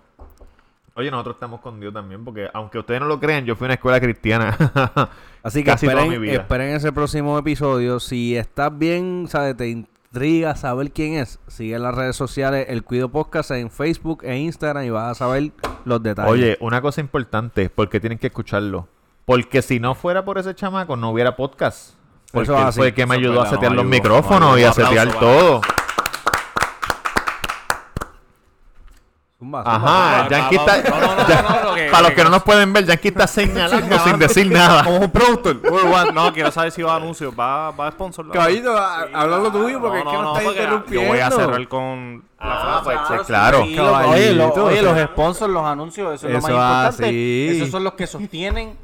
Oye, nosotros estamos con Dios también, porque aunque ustedes no lo crean, yo fui a una escuela cristiana. Así que Casi toda esperen, mi vida. esperen ese próximo episodio. Si estás bien, ¿sabes? Te intriga saber quién es, sigue en las redes sociales El Cuido Podcast en Facebook e Instagram y vas a saber los detalles. Oye, una cosa importante, porque tienen que escucharlo. Porque si no fuera por ese chamaco, no hubiera podcast. Porque Eso fue el que me ayudó a setear los micrófonos nos y a setear todo. Zumba, zumba. Ajá, Yankee está. va. No, no, no, Ya- no, no, lo que- para los que- no nos pueden ver, Yankee está señalando sin decir nada. Como un productor. Uy, Juan, no, quiero saber si va a anuncios. ¿Va, va a sponsor? Caballito, ha- habla lo tuyo porque es que no, porque interrumpiendo. Yo voy a cerrar con la Ah, frase. pues, claro. Oye, los sponsors, los anuncios, eso es lo más importante. así. Esos son los que sostienen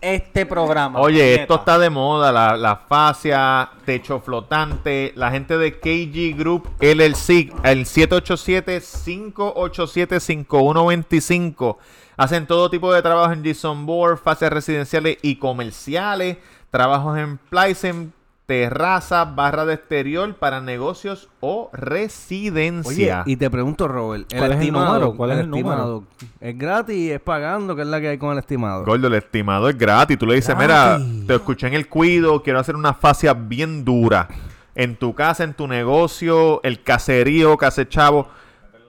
este programa. Oye, puñeta. esto está de moda, la, la fascia, techo flotante, la gente de KG Group LLC, el 787-587-5125. Hacen todo tipo de trabajos en Jason Board, fascias residenciales y comerciales, trabajos en Pleisen, terrazas, barra de exterior para negocios o Oye, residencia. y te pregunto, Robert, el ¿Cuál es el estimado, número? ¿Cuál es el número? estimado, ¿Es gratis? ¿Es pagando? ¿Qué es la que hay con el estimado? Gordo, el estimado es gratis. Tú le dices, Gratis. mira, te escuché en el cuido, quiero hacer una fascia bien dura. En tu casa, en tu negocio, el caserío, casechavo.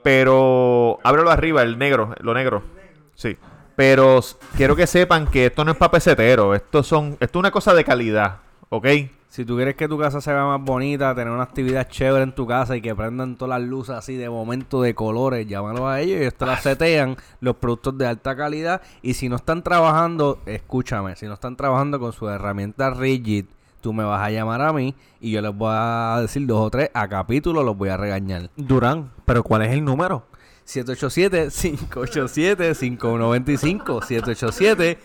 Pero, ábrelo arriba, el negro, lo negro. Sí. Pero quiero que sepan que esto no es para pesetero. Esto, son, esto es una cosa de calidad, ¿ok? Si tú quieres que tu casa se vea más bonita, tener una actividad chévere en tu casa y que prendan todas las luces así de momento de colores, llámalo a ellos y esto las setean los productos de alta calidad. Y si no están trabajando, escúchame, si no están trabajando con sus herramientas Rigid, tú me vas a llamar a mí y yo les voy a decir dos o tres a capítulo, los voy a regañar. Durán, pero ¿cuál es el número? 787-587-5125.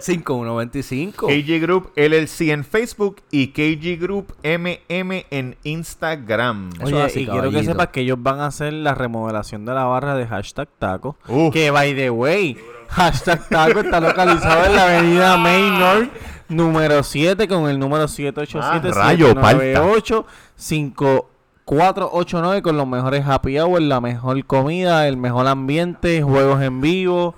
787-5125. KG Group LLC en Facebook y KG Group MM en Instagram. Eso Oye, así, y quiero que sepas que ellos van a hacer la remodelación de la barra de hashtag taco. Uf. Que, by the way, hashtag taco está localizado en la avenida Maynard número 7 con el número 787 Ah, rayo, 798 5489 con los mejores happy hour, la mejor comida, el mejor ambiente, juegos en vivo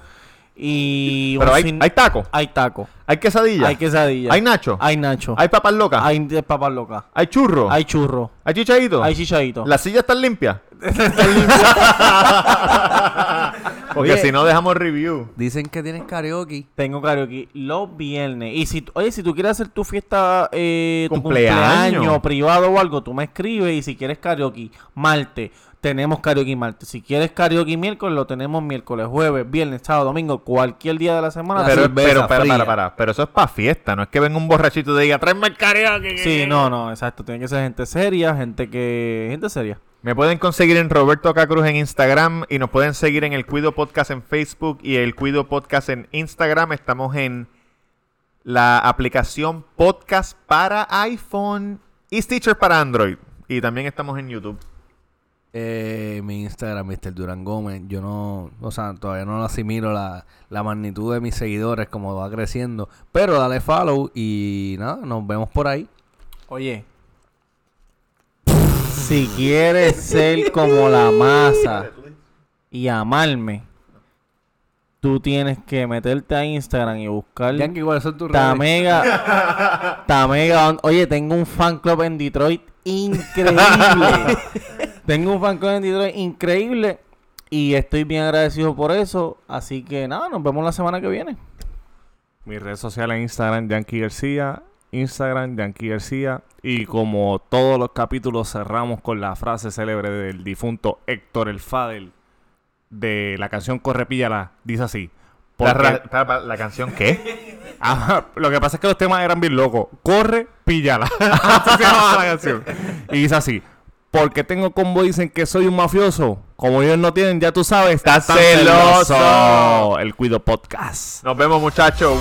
y... Pero hay, hay taco, hay taco, hay quesadilla, hay quesadilla, hay nacho, hay nacho, hay papas locas, hay, hay papas locas, churro, hay churro, hay chichadito, hay chichadito. las sillas están limpias. Porque Oye. si no dejamos review. Dicen que tienes karaoke. Tengo karaoke los viernes. Y si, oye, si tú quieres hacer tu fiesta, eh, tu Cumpleaños. privado o algo, tú me escribes. Y si quieres karaoke martes, tenemos karaoke martes. Si quieres karaoke miércoles, lo tenemos miércoles, jueves, viernes, sábado, domingo, cualquier día de la semana. Pero, cerveza pero, para, para, para. Pero eso es para fiesta, no es que venga un borrachito y te diga, tráeme el karaoke. Sí, no, no, exacto. Tiene que ser gente seria, gente que. Gente seria. Me pueden conseguir en Roberto Acacruz en Instagram y nos pueden seguir en el Cuido Podcast en Facebook y el Cuido Podcast en Instagram. Estamos en la aplicación Podcast para iPhone y Stitcher para Android. Y también estamos en YouTube. Eh, mi Instagram, Mr. Durán Gómez. Yo no, o sea, todavía no asimilo la, la magnitud de mis seguidores como va creciendo. Pero dale follow y nada, nos vemos por ahí. Oye. Si quieres ser como la masa y amarme, tú tienes que meterte a Instagram y buscar Yankee, ¿cuáles son tus? Tamega. Tamega. Oye, tengo un fan club en Detroit increíble. tengo un fan club en Detroit increíble. Y estoy bien agradecido por eso. Así que nada, nos vemos la semana que viene. Mis redes sociales Instagram, Yankee García. Instagram, Yankee García. Y como todos los capítulos cerramos con la frase célebre del difunto Héctor El Fadel de la canción Corre Píllala. Dice así. La, porque- ra- la- la canción qué? Ajá, lo que pasa es que los temas eran bien locos. Corre, píllala. Así se llamaba la canción. Y dice así. Porque tengo combo dicen que soy un mafioso. Como ellos no tienen, ya tú sabes. Estás tan celoso. El Cuido Podcast. Nos vemos muchachos.